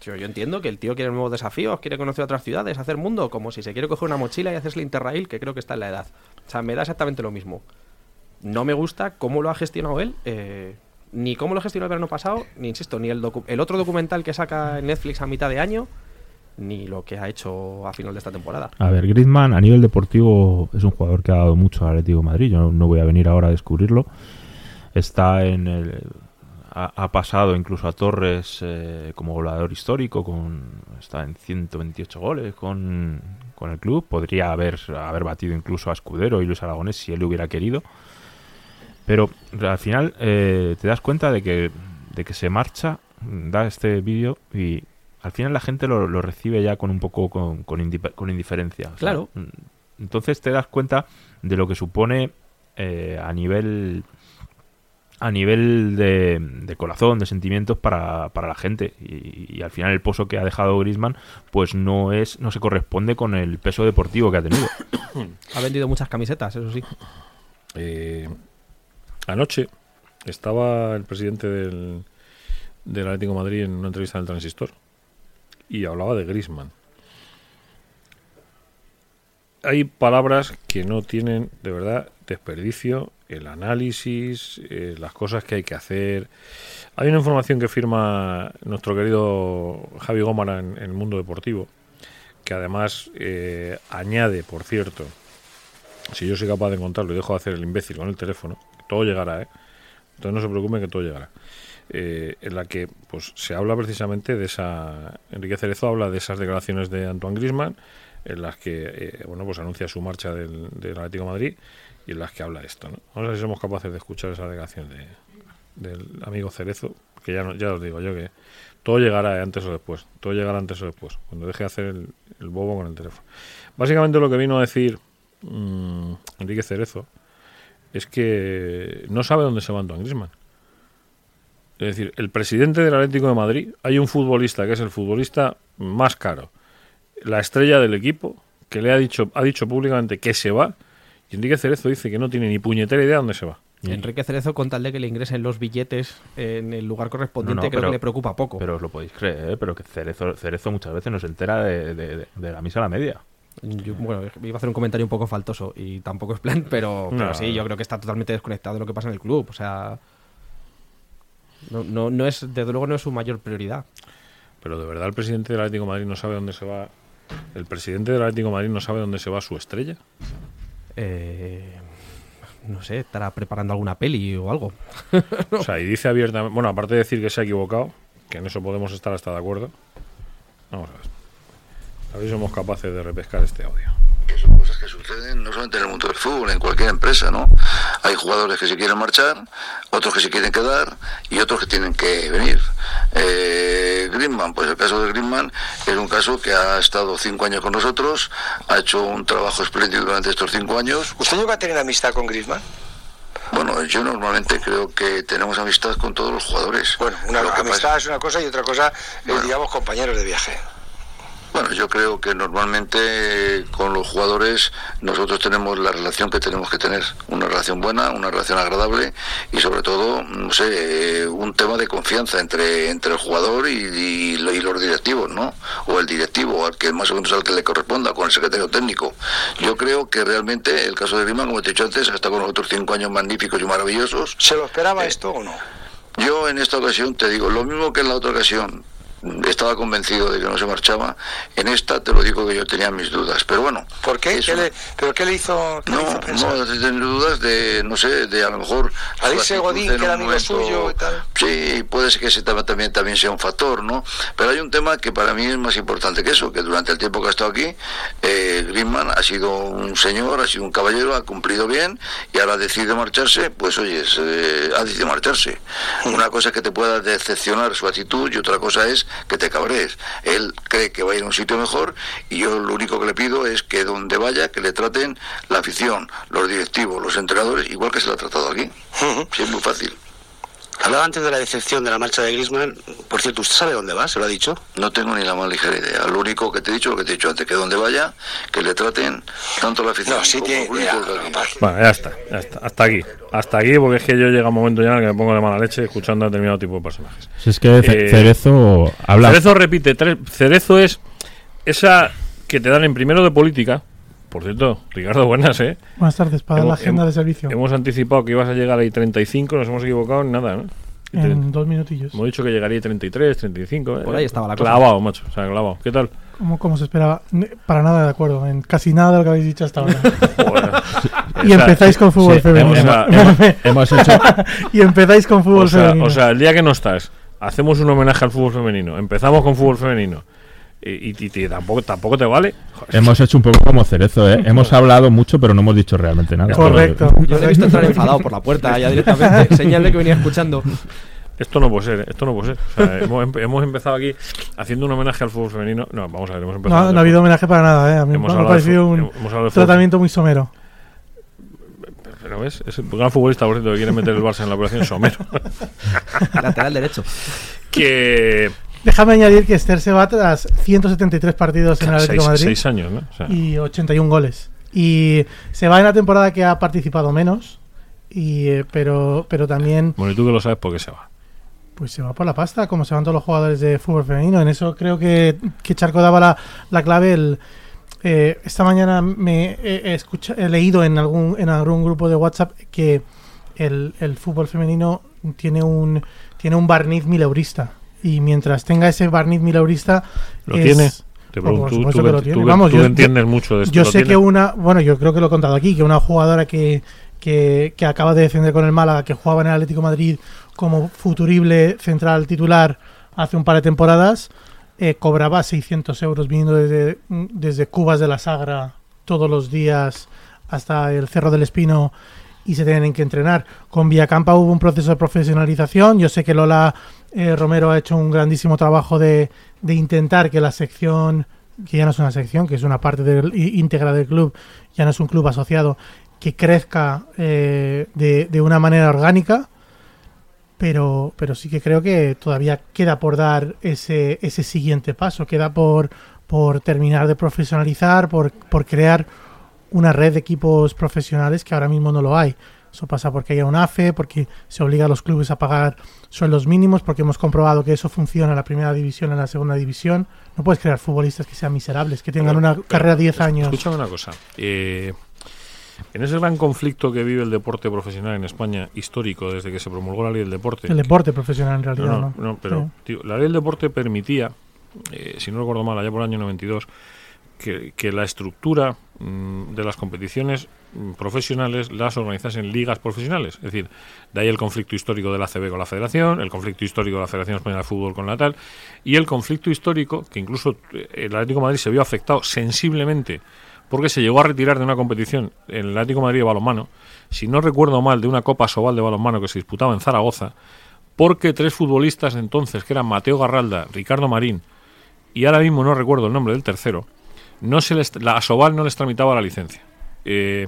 Yo, yo entiendo que el tío quiere nuevos desafíos, quiere conocer otras ciudades, hacer mundo, como si se quiere coger una mochila y hacerse el Interrail, que creo que está en la edad. O sea, me da exactamente lo mismo. No me gusta cómo lo ha gestionado él, eh, ni cómo lo gestionó el verano pasado, ni insisto, ni el, el otro documental que saca Netflix a mitad de año, ni lo que ha hecho a final de esta temporada. A ver, Griezmann a nivel deportivo es un jugador que ha dado mucho al Atlético Madrid. Yo no, no voy a venir ahora a descubrirlo. Está en el. Ha, ha pasado incluso a Torres eh, como goleador histórico. con Está en 128 goles con, con el club. Podría haber, haber batido incluso a Escudero y Luis Aragonés si él hubiera querido. Pero al final eh, te das cuenta de que, de que se marcha, da este vídeo y al final la gente lo, lo recibe ya con un poco con, con, indif- con indiferencia. O sea, Claro. mm, Entonces te das cuenta de lo que supone eh, a nivel a nivel de, de corazón, de sentimientos para, para la gente. Y, y al final el pozo que ha dejado Grisman pues no es no se corresponde con el peso deportivo que ha tenido. Ha vendido muchas camisetas, eso sí. Eh, anoche estaba el presidente del, del Atlético de Madrid en una entrevista en el Transistor y hablaba de Grisman. Hay palabras que no tienen de verdad desperdicio, el análisis, eh, las cosas que hay que hacer. Hay una información que firma nuestro querido Javi Gómara en, el mundo deportivo, que además eh, añade, por cierto, si yo soy capaz de encontrarlo y dejo de hacer el imbécil con el teléfono, todo llegará, ¿eh? Entonces no se preocupen que todo llegará. Eh, en la que pues se habla precisamente de esa... Enrique Cerezo habla de esas declaraciones de Antoine Grisman, en las que eh, bueno pues anuncia su marcha del, Atlético Madrid y las que habla esto. ¿no? Vamos a ver si somos capaces de escuchar esa declaración de, del amigo Cerezo, que ya, no, ya os digo yo que todo llegará ¿eh? antes o después, todo llegará antes o después, cuando deje de hacer el, el bobo con el teléfono. Básicamente lo que vino a decir mm, Enrique Cerezo es que no sabe dónde se va Antoine Griezmann. Es decir, el presidente del Atlético de Madrid, hay un futbolista que es el futbolista más caro, la estrella del equipo, que le ha dicho, ha dicho públicamente que se va, y Enrique Cerezo dice que no tiene ni puñetera idea dónde se va. Enrique Cerezo, con tal de que le ingresen los billetes en el lugar correspondiente, No, no, creo pero- que le preocupa poco. Pero os lo podéis creer, ¿eh? pero que Cerezo, Cerezo muchas veces no se entera de, de- de- de la misa a la media. Yo, bueno, iba a hacer un comentario un poco faltoso y tampoco es plan, pero, pero No. sí, yo creo que está totalmente desconectado de lo que pasa en el club. O sea, no, no, no es, desde luego no es su mayor prioridad. Pero de verdad el presidente del Atlético de Madrid no sabe dónde se va. El presidente del Atlético de Madrid no sabe dónde se va su estrella. Eh, no sé, estará preparando alguna peli o algo. O sea, y dice abiertamente, bueno, aparte de decir que se ha equivocado, que en eso podemos estar hasta de acuerdo. Vamos a ver. A ver si somos capaces de repescar este audio. que son cosas que suceden no solamente en el mundo del fútbol, en cualquier empresa, ¿no? Hay jugadores que se quieren marchar, otros que se quieren quedar y otros que tienen que venir. Eh, Griezmann, pues el caso de Griezmann es un caso que ha estado cinco años con nosotros, ha hecho un trabajo espléndido durante estos cinco años. ¿Usted llegó a tener amistad con Griezmann? Bueno, yo normalmente creo que tenemos amistad con todos los jugadores. Bueno, una Lo amistad es una cosa y otra cosa es, Bueno. digamos, compañeros de viaje. Bueno, yo creo que normalmente eh, con los jugadores nosotros tenemos la relación que tenemos que tener, una relación buena, una relación agradable y sobre todo, no sé, eh, un tema de confianza entre, entre el jugador y, y lo- y los directivos, ¿no? O el directivo, al que más o menos al que le corresponda, con el secretario técnico. Yo creo que realmente el caso de Griezmann, como te he dicho antes, ha estado con nosotros cinco años magníficos y maravillosos. ¿Se lo esperaba Eh, esto o no? Yo en esta ocasión te digo, lo mismo que en la otra ocasión, estaba convencido de que no se marchaba, en esta te lo digo que yo tenía mis dudas, pero bueno. ¿Por qué? ¿Qué una- le- ¿Pero qué le hizo, qué le no, hizo pensar? no, dudas de, no sé, de a lo mejor... Al su irse actitud Godín, que era amigo suyo y tal. Sí, puede ser que ese tema también, también sea un factor, ¿no? Pero hay un tema que para mí es más importante que eso, que durante el tiempo que ha estado aquí, eh, Griezmann ha sido un señor, ha sido un caballero, ha cumplido bien y ahora decide marcharse, pues oye, eh, ha decidido marcharse. Una cosa es que te pueda decepcionar su actitud y otra cosa es que te cabrees. Él cree que va a ir a un sitio mejor y yo lo único que le pido es que donde vaya, que le traten la afición, los directivos, los entrenadores, igual que se le ha tratado aquí. Sí, es muy fácil. Hablaba antes de la decepción de la marcha de Griezmann. Por cierto, ¿usted sabe dónde va? ¿Se lo ha dicho? No tengo ni la más ligera idea. Lo único que te he dicho, lo que te he dicho antes, que donde vaya, que le traten tanto la afición No, sí como tiene aquí. Bueno, ya está, ya está. Hasta aquí. Hasta aquí, porque es que yo llega un momento ya en el que me pongo de mala leche escuchando a determinado tipo de personajes. Si es que Eh, Cerezo habla. Cerezo repite tres. Cerezo es esa que te dan en primero de política. Por cierto, Ricardo, buenas, ¿eh? Buenas tardes, para la agenda hemos- de servicio. Hemos anticipado que ibas a llegar ahí 35, nos hemos equivocado en nada, ¿no? En dos minutillos. Hemos dicho que llegaría 33, 35. Por eh, ahí estaba la cosa. Clavado, macho. O sea, clavado. ¿Qué tal? Como, como se esperaba. Para nada de acuerdo. En casi nada de lo que habéis dicho hasta ahora. Y empezáis con fútbol sí, femenino. hemos- hemos- hemos hecho. y empezáis con fútbol O sea, femenino. o sea, el día que no estás, hacemos un homenaje al fútbol femenino. Empezamos con fútbol femenino. Y, y- y tampoco, tampoco te vale. Joder, Hemos hecho un poco como Cerezo, ¿eh? Hemos hablado mucho, pero no hemos dicho realmente nada. Correcto. Yo le he visto entrar enfadado por la puerta ya directamente. Señal de que venía escuchando. Esto no puede ser, ¿eh? esto no puede ser. O sea, hemos, empe- hemos empezado aquí haciendo un homenaje al fútbol femenino. No, vamos a ver, hemos empezado. no, no ha habido homenaje para nada, ¿eh? A mí Hemos me ha parecido un tratamiento muy somero. Pero ves, es el gran futbolista, por cierto, que quiere meter el Barça en la operación Somero. Lateral derecho. que. Déjame añadir que Esther se va tras 173 partidos en el Atlético de Madrid seis años, ¿no? O sea, y 81 goles. Y se va en la temporada que ha participado menos, y, eh, pero, pero también bueno, y tú que lo sabes, ¿por qué se va? pues se va por la pasta, como se van todos los jugadores de fútbol femenino. En eso creo que, que Charco daba la, la clave. El, eh, esta mañana me he, he escucha- he leído en algún, en algún grupo de WhatsApp que el, el fútbol femenino tiene un, tiene un barniz mileurista. Y mientras tenga ese barniz mileurista... ¿Lo es- tiene? Te pregunto, por tú, lo tiene. Vamos, tú yo- entiendes mucho de esto. Yo ¿lo sé tiene? que una, bueno, yo creo que lo he contado aquí, que una jugadora que, que, que acaba de defender con el Málaga, que jugaba en el Atlético de Madrid como futurible central titular hace un par de temporadas, eh, cobraba 600 euros viniendo desde, desde Cubas de la Sagra todos los días hasta el Cerro del Espino y se tienen que entrenar. Con Villacampa hubo un proceso de profesionalización. Yo sé que Lola eh, Romero ha hecho un grandísimo trabajo de, de intentar que la sección, que ya no es una sección, que es una parte del, íntegra del club, ya no es un club asociado, que crezca eh, de, de una manera orgánica. Pero, pero sí que creo que todavía queda por dar ese, ese siguiente paso, queda por, por terminar de profesionalizar, por, por crear una red de equipos profesionales que ahora mismo no lo hay. Eso pasa porque haya un AFE, porque se obliga a los clubes a pagar sueldos mínimos, porque hemos comprobado que eso funciona en la primera división, en la segunda división. No puedes crear futbolistas que sean miserables, que tengan Pero- una pero, carrera de 10 años. Escúchame una cosa. Eh, en ese gran conflicto que vive el deporte profesional en España, histórico, desde que se promulgó la ley del deporte. El deporte profesional en realidad, No, ¿no? no, no, pero Sí. tío, la ley del deporte permitía, eh, si no recuerdo mal, allá por el año 92, que, que la estructura de las competiciones mm, profesionales las organizasen ligas profesionales. Es decir, de ahí el conflicto histórico de la CB con la Federación, el conflicto histórico de la Federación Española de Fútbol con la tal, y el conflicto histórico que incluso eh, el Atlético Madrid se vio afectado sensiblemente porque se llegó a retirar de una competición el Atlético Madrid de balonmano, si no recuerdo mal, de una Copa Sobal de balonmano que se disputaba en Zaragoza, porque tres futbolistas entonces, que eran Mateo Garralda, Ricardo Marín, y ahora mismo no recuerdo el nombre del tercero, no se les, la Asobal no les tramitaba la licencia. Eh,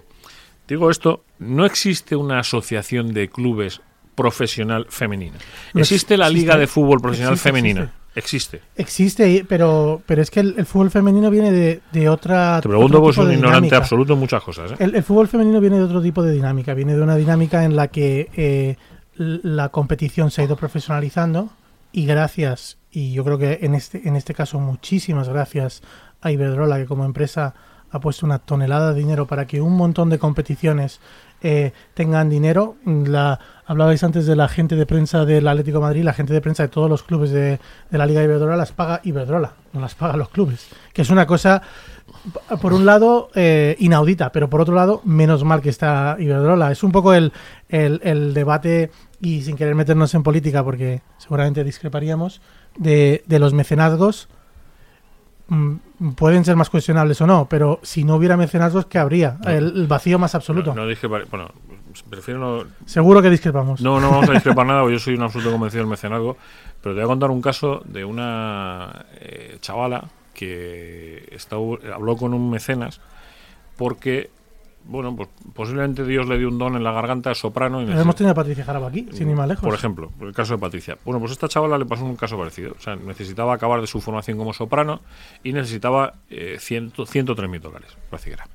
digo esto, no existe una asociación de clubes profesional femenina. No Existe la existe, Liga de Fútbol Profesional existe, Femenina. Existe. Existe, pero, pero es que el, el fútbol femenino viene de, de otra. Te pregunto, tipo un ignorante dinámica. absoluto en muchas cosas. ¿eh? El, el fútbol femenino viene de otro tipo de dinámica, viene de una dinámica en la que eh, la competición se ha ido profesionalizando y gracias, y yo creo que en este, en este caso muchísimas gracias a Iberdrola, que como empresa ha puesto una tonelada de dinero para que un montón de competiciones eh, tengan dinero. La, hablabais antes de la gente de prensa del Atlético Madrid, la gente de prensa de todos los clubes de, de la Liga Iberdrola las paga Iberdrola, no las paga los clubes, que es una cosa por un lado eh, inaudita, pero por otro lado menos mal que está Iberdrola. Es un poco el, el, el debate y sin querer meternos en política porque seguramente discreparíamos de, de los mecenazgos. Mm, Pueden ser más cuestionables o no, pero si no hubiera mecenazgos, ¿qué habría? No. El, el vacío más absoluto. No, no dije, bueno, prefiero no, Seguro que discrepamos. No, no vamos a discrepar nada, yo soy un absoluto convencido del mecenazgo, pero te voy a contar un caso de una eh, chavala que estaba- habló con un mecenas porque, bueno, pues posiblemente Dios le dio un don en la garganta soprano. Y hemos tenido a Patricia Jarabo aquí, sin ir más lejos. Por ejemplo, el caso de Patricia. Bueno, pues a esta chavala le pasó un caso parecido. O sea, necesitaba acabar de su formación como soprano y necesitaba eh, 100 103 mil dólares, parece que era,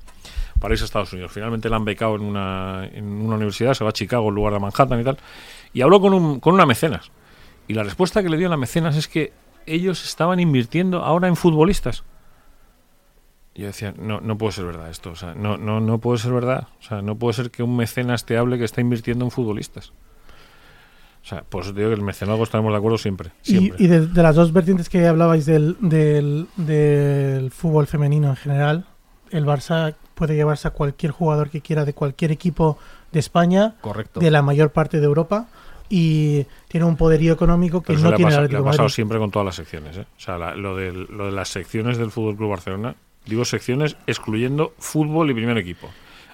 para irse a Estados Unidos. Finalmente la han becado en una, en una universidad, se va a Chicago en lugar de Manhattan y tal. Y habló con, un, con una mecenas. Y la respuesta que le dio la mecenas es que ellos estaban invirtiendo ahora en futbolistas. Yo decía, no, no puede ser verdad esto. O sea, no, no, no puede ser verdad. O sea, no puede ser que un mecenas te hable que está invirtiendo en futbolistas. O sea, por eso te digo que el mecenazgo estaremos de acuerdo siempre. Y, siempre. y de, de las dos vertientes que hablabais del, del, del fútbol femenino en general, el Barça puede llevarse a cualquier jugador que quiera de cualquier equipo de España, Correcto. de la mayor parte de Europa, y tiene un poderío económico que no tiene el pasado, le ha de pasado Madrid. siempre con todas las secciones. ¿eh? O sea, la- lo, del- lo de las secciones del Fútbol Club Barcelona, digo secciones excluyendo fútbol y primer equipo.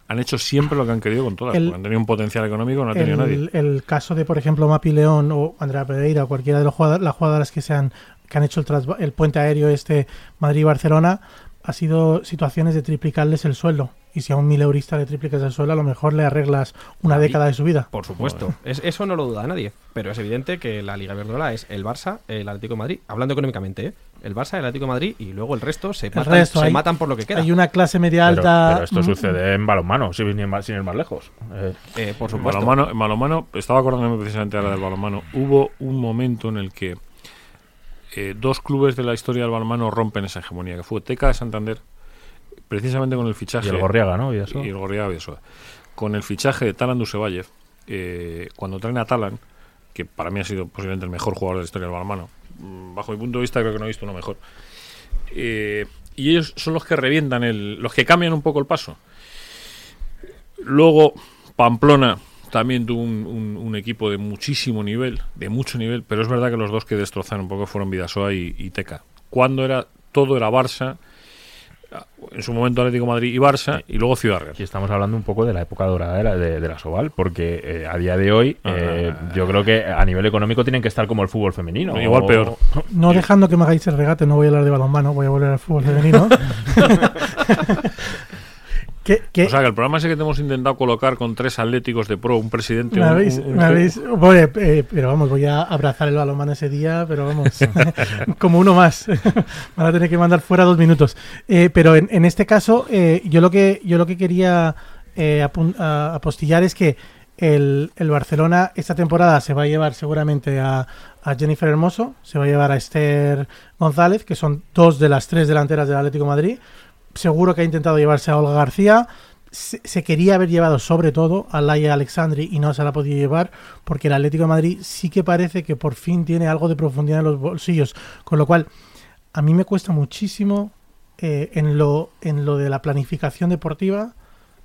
Han hecho siempre lo que han querido con todas. El- porque han tenido un potencial económico no ha tenido nadie. el, caso de, por ejemplo, Mapi León o Andrea Pereira o cualquiera de los jugadores, las jugadoras que, se han, que han hecho el, el puente aéreo este Madrid-Barcelona ha sido situaciones de triplicarles el sueldo. Y si a un mileurista le triplicas el sueldo, a lo mejor le arreglas una década de su vida. Por supuesto. Es- eso no lo duda nadie. Pero es evidente que la Liga Iberdrola es el Barça, el Atlético de Madrid. Hablando económicamente, ¿eh? El Barça, el Atlético de Madrid y luego el resto se, El matan, resto, se hay- matan por lo que queda. Hay una clase media alta. pero esto sucede en balonmano, sin ir más, sin ir más lejos. Eh, Eh, por En supuesto. balonmano, en balonmano, estaba acordándome precisamente ahora del balonmano, hubo un momento en el que eh, dos clubes de la historia del balonmano rompen esa hegemonía, que fue Teca de Santander, precisamente con el fichaje... y el Gorriaga, ¿no? Y eso. y el Gorriaga Vidasoa. Con el fichaje de Talan Dusevayev, eh, cuando traen a Talan, que para mí ha sido posiblemente el mejor jugador de la historia del balonmano, bajo mi punto de vista creo que no he visto uno mejor. Eh, y ellos son los que revientan, el, los que cambian un poco el paso. Luego, Pamplona también tuvo un equipo de muchísimo nivel, de mucho nivel, pero es verdad que los dos que destrozaron un poco fueron Vidasoa y, y Teca. Cuando era todo era Barça, en su momento Atlético Madrid y Barça, y luego Ciudad Real. Aquí estamos hablando un poco de la época dorada de la, de, de la Soval, porque eh, a día de hoy eh, Ah. yo creo que a nivel económico tienen que estar como el fútbol femenino. Igual o- peor. No dejando que me hagáis el regate, no voy a hablar de balonmano, voy a volver al fútbol femenino. ¿Qué, qué- O sea, que el programa ese que te hemos intentado colocar con tres atléticos de pro, un presidente... me un- habéis, un- me habéis- bueno, eh, pero vamos, voy a abrazar el balonmano ese día, pero vamos, como uno más. Van a tener que mandar fuera dos minutos. Eh, pero en, en este caso, eh, yo lo que yo lo que quería eh, apostillar es que el, el Barcelona esta temporada se va a llevar seguramente a, a Jennifer Hermoso, se va a llevar a Esther González, que son dos de las tres delanteras del Atlético de Madrid. Seguro que ha intentado llevarse a Olga García. Se, quería haber llevado sobre todo a Laia Alexandri y no se la ha podido llevar porque el Atlético de Madrid sí que parece que por fin tiene algo de profundidad en los bolsillos. Con lo cual, a mí me cuesta muchísimo eh, en, lo, en lo de la planificación deportiva,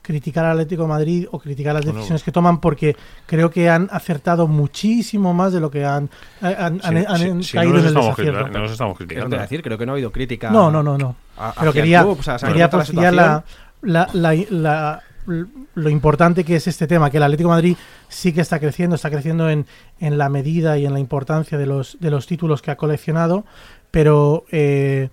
criticar al Atlético de Madrid o criticar las Bueno. decisiones que toman porque creo que han acertado muchísimo más de lo que han, han, Sí, han- han sí, sí, caído no en el desacierto. no nos estamos criticando. a decir, creo que no ha habido crítica. No, no, no, no. a- Pero quería, club, o sea, se quería nota la postillar la, situación. la- la- la- lo importante que es este tema, que el Atlético de Madrid sí que está creciendo, está creciendo en, en la medida y en la importancia de los, de los títulos que ha coleccionado, pero eh,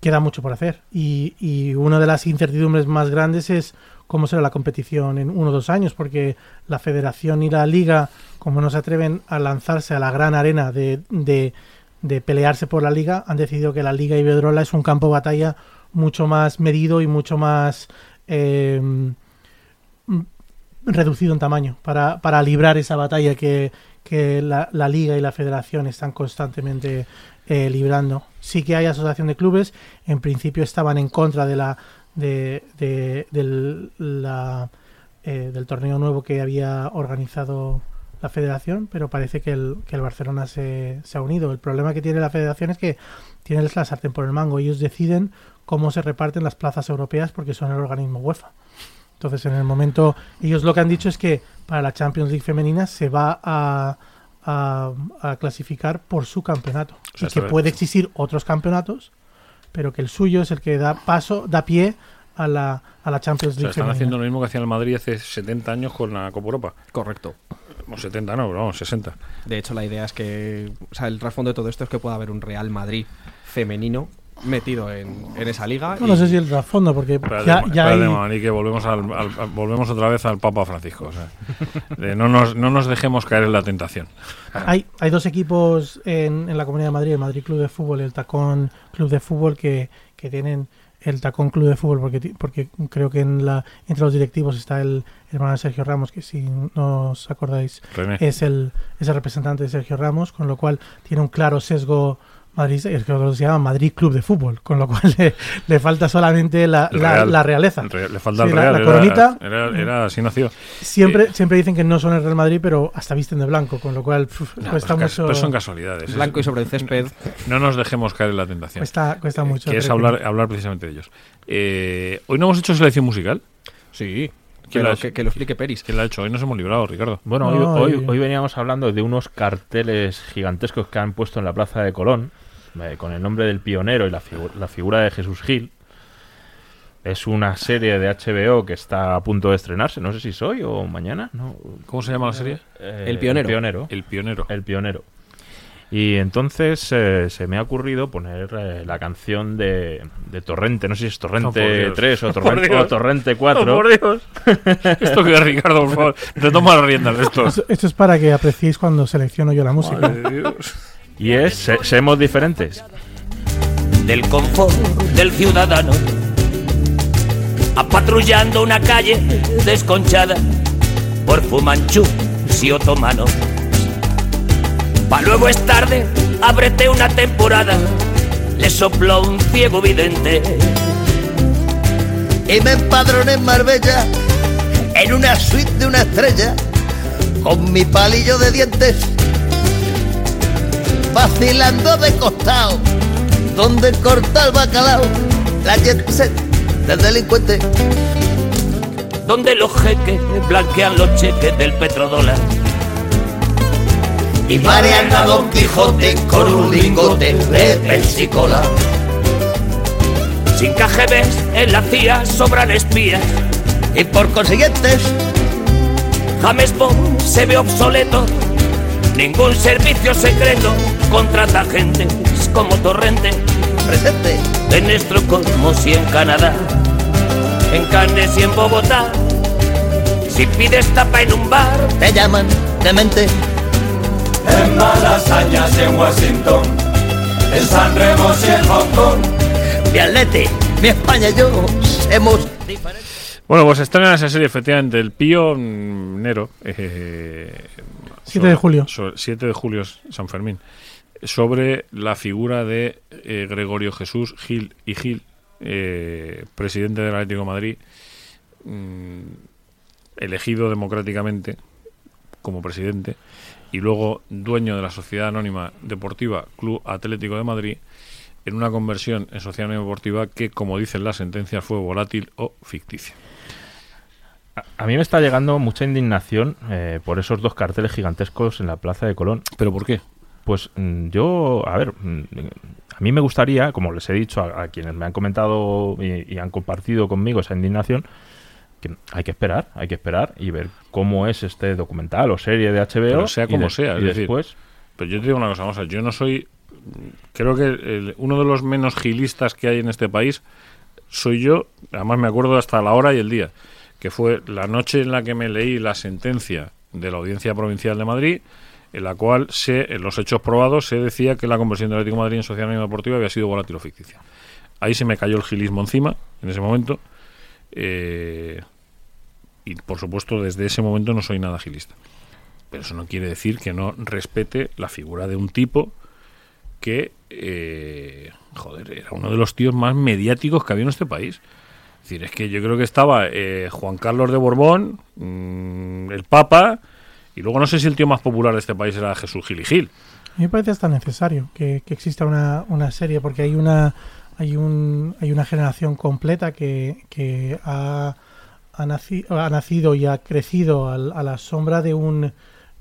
queda mucho por hacer. Y, y una de las incertidumbres más grandes es cómo será la competición en uno o dos años, porque la federación y la liga, como no se atreven a lanzarse a la gran arena de, de, de pelearse por la liga, han decidido que la liga Iberdrola es un campo de batalla mucho más medido y mucho más eh, reducido en tamaño para, para librar esa batalla que, la liga y la federación están constantemente eh, librando. Sí que hay asociación de clubes, en principio estaban en contra de la de, de- del, la, eh, del torneo nuevo que había organizado la federación, pero parece que el, que el Barcelona se, se ha unido. El problema que tiene la federación es que tiene la sartén por el mango. Ellos deciden cómo se reparten las plazas europeas porque son el organismo UEFA. Entonces, en el momento, ellos lo que han dicho es que para la Champions League femenina se va a, a- a clasificar por su campeonato. O sea, y que puede existir otros campeonatos, pero que el suyo es el que da paso, da pie a la, a la Champions O sea, League están femenina. haciendo lo mismo que hacía el Madrid hace 70 años con la Copa Europa. Correcto. O 70 no, pero vamos, 60. De hecho, la idea es que. O sea, el trasfondo de todo esto es que pueda haber un Real Madrid femenino metido en, en esa liga. No, no y- sé si el trasfondo, porque Espérate, ya, ya espérate, hay... Mani, que volvemos, al, al- al- volvemos otra vez al Papa Francisco. o sea, de no, nos, no nos dejemos caer en la tentación. Hay, hay dos equipos en, en la Comunidad de Madrid, el Madrid Club de Fútbol y el Tacón Club de Fútbol, que, que tienen el Tacón Club de Fútbol, porque, porque creo que en la, entre los directivos está el hermano de Sergio Ramos, que si no os acordáis, René. es el, es el representante de Sergio Ramos, con lo cual tiene un claro sesgo Madrid, es que se llama Madrid Club de Fútbol, con lo cual le, le falta solamente la, la- Real. la realeza. Real- le falta Sí, el la- Real. la era- coronita. Era, era, así nació. Siempre, Eh, siempre dicen que no son el Real Madrid, pero hasta visten de blanco, con lo cual pf, no, cuesta mucho. pero son casualidades. Blanco y sobre el césped. No nos dejemos caer en la tentación. Cuesta, cuesta mucho. que es hablar, hablar precisamente de ellos. Eh, Hoy no hemos hecho selección musical. Sí. Que, que lo explique Peris. ¿Quién la ha hecho? Hoy nos hemos librado, Ricardo. Bueno, No, hoy, hoy, hoy veníamos hablando de unos carteles gigantescos que han puesto en la plaza de Colón eh, con el nombre del pionero y la, figu- la figura de Jesús Gil. Es una serie de HBO que está a punto de estrenarse. No sé si es hoy o mañana. ¿no? ¿Cómo se llama la serie? Eh, El pionero. El pionero. El pionero. El pionero. Y entonces eh, se me ha ocurrido poner eh, la canción de, de Torrente. No sé si es Oh, Torrente Dios. 3 o Oh, Torrente, Dios. o Torrente 4. Oh, por Dios. Esto que es Ricardo, por favor. Retoma las riendas de esto. Esto, esto es para que apreciéis cuando selecciono yo la música. Madre de Dios. Y es Se- Seamos Diferentes. del confort del ciudadano, apatrullando una calle desconchada por fumanchús y otomanos. Pa' luego es tarde, ábrete una temporada, le sopló un ciego vidente. y me empadroné en Marbella en una suite de una estrella con mi palillo de dientes vacilando de costado donde corta el bacalao la jet set del delincuente donde los jeques blanquean los cheques del petrodólar. y marean a Don Quijote con un lingote de persicola Sin KGBs en la CIA sobran espías. y por consiguientes James Bond se ve obsoleto. Ningún servicio secreto contrata agentes como Torrente. presente En Estocolmo y en Canadá. En Cannes y en Bogotá. Si pides tapa en un bar, te llaman demente En Malasañas y en Washington, en San Remo y en Hong Kong. mi atleti mi España y yo somos diferentes Bueno, pues estrena esa serie, efectivamente, El Pionero. Eh, 7 de julio. so- 7 de julio, es San Fermín. Sobre la figura de eh, Gregorio Jesús Gil y Gil, eh, presidente del Atlético de Madrid, mm, elegido democráticamente como presidente y luego dueño de la Sociedad Anónima Deportiva Club Atlético de Madrid, en una conversión en sociedad anónima deportiva que, como dicen las sentencias, fue volátil o ficticia. A- A mí me está llegando mucha indignación eh, por esos dos carteles gigantescos en la plaza de Colón. ¿Pero por qué? Pues mm, yo, a ver, mm, a mí me gustaría, como les he dicho a, a quienes me han comentado y, y han compartido conmigo esa indignación, que hay que esperar, hay que esperar y ver cómo es este documental o serie de HBO. Pero sea como de- sea, es decir, después, Pero yo te digo una cosa, vamos a ver, yo no soy. Creo que el- uno de los menos gilistas que hay en este país soy yo, además me acuerdo hasta la hora y el día, que fue la noche en la que me leí la sentencia de la Audiencia Provincial de Madrid, en la cual se, en los hechos probados se decía que la conversión del Atlético de Madrid en Sociedad Anónima Deportiva había sido volátil o ficticia. Ahí se me cayó el gilismo encima, en ese momento. eh, y por supuesto, desde ese momento no soy nada gilista. Pero eso no quiere decir que no respete la figura de un tipo que, eh, joder, era uno de los tíos más mediáticos que había en este país. Es decir, es que yo creo que estaba eh, Juan Carlos de Borbón, mm, el Papa, y luego no sé si el tío más popular de este país era Jesús Gil y Gil. A mí me parece hasta necesario que, que exista una, una serie porque hay una hay un hay una generación completa que, que ha, ha, naci- ha nacido y ha crecido al- a la sombra de un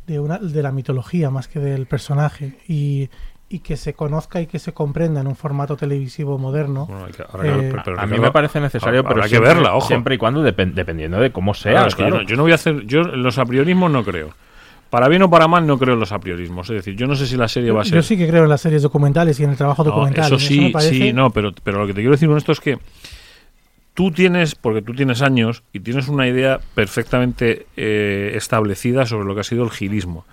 de una de la mitología más que del personaje y, y que se conozca y que se comprenda en un formato televisivo moderno. Bueno, hay que- que- eh, pero- pero a mí me parece necesario, habrá pero que siempre- verla, ojo. siempre y cuando depen- dependiendo de cómo sea. Claro, es que claro. yo, no, yo no voy a hacer. Yo en los apriorismos no creo. Para bien o para mal no creo en los apriorismos. Es decir, yo no sé si la serie va a ser. Yo sí que creo en las series documentales y en el trabajo No, documental. eso y sí, parece- sí, no, pero, pero lo que te quiero decir con esto es que tú tienes, porque tú tienes años y tienes una idea perfectamente eh, establecida sobre lo que ha sido el gilismo.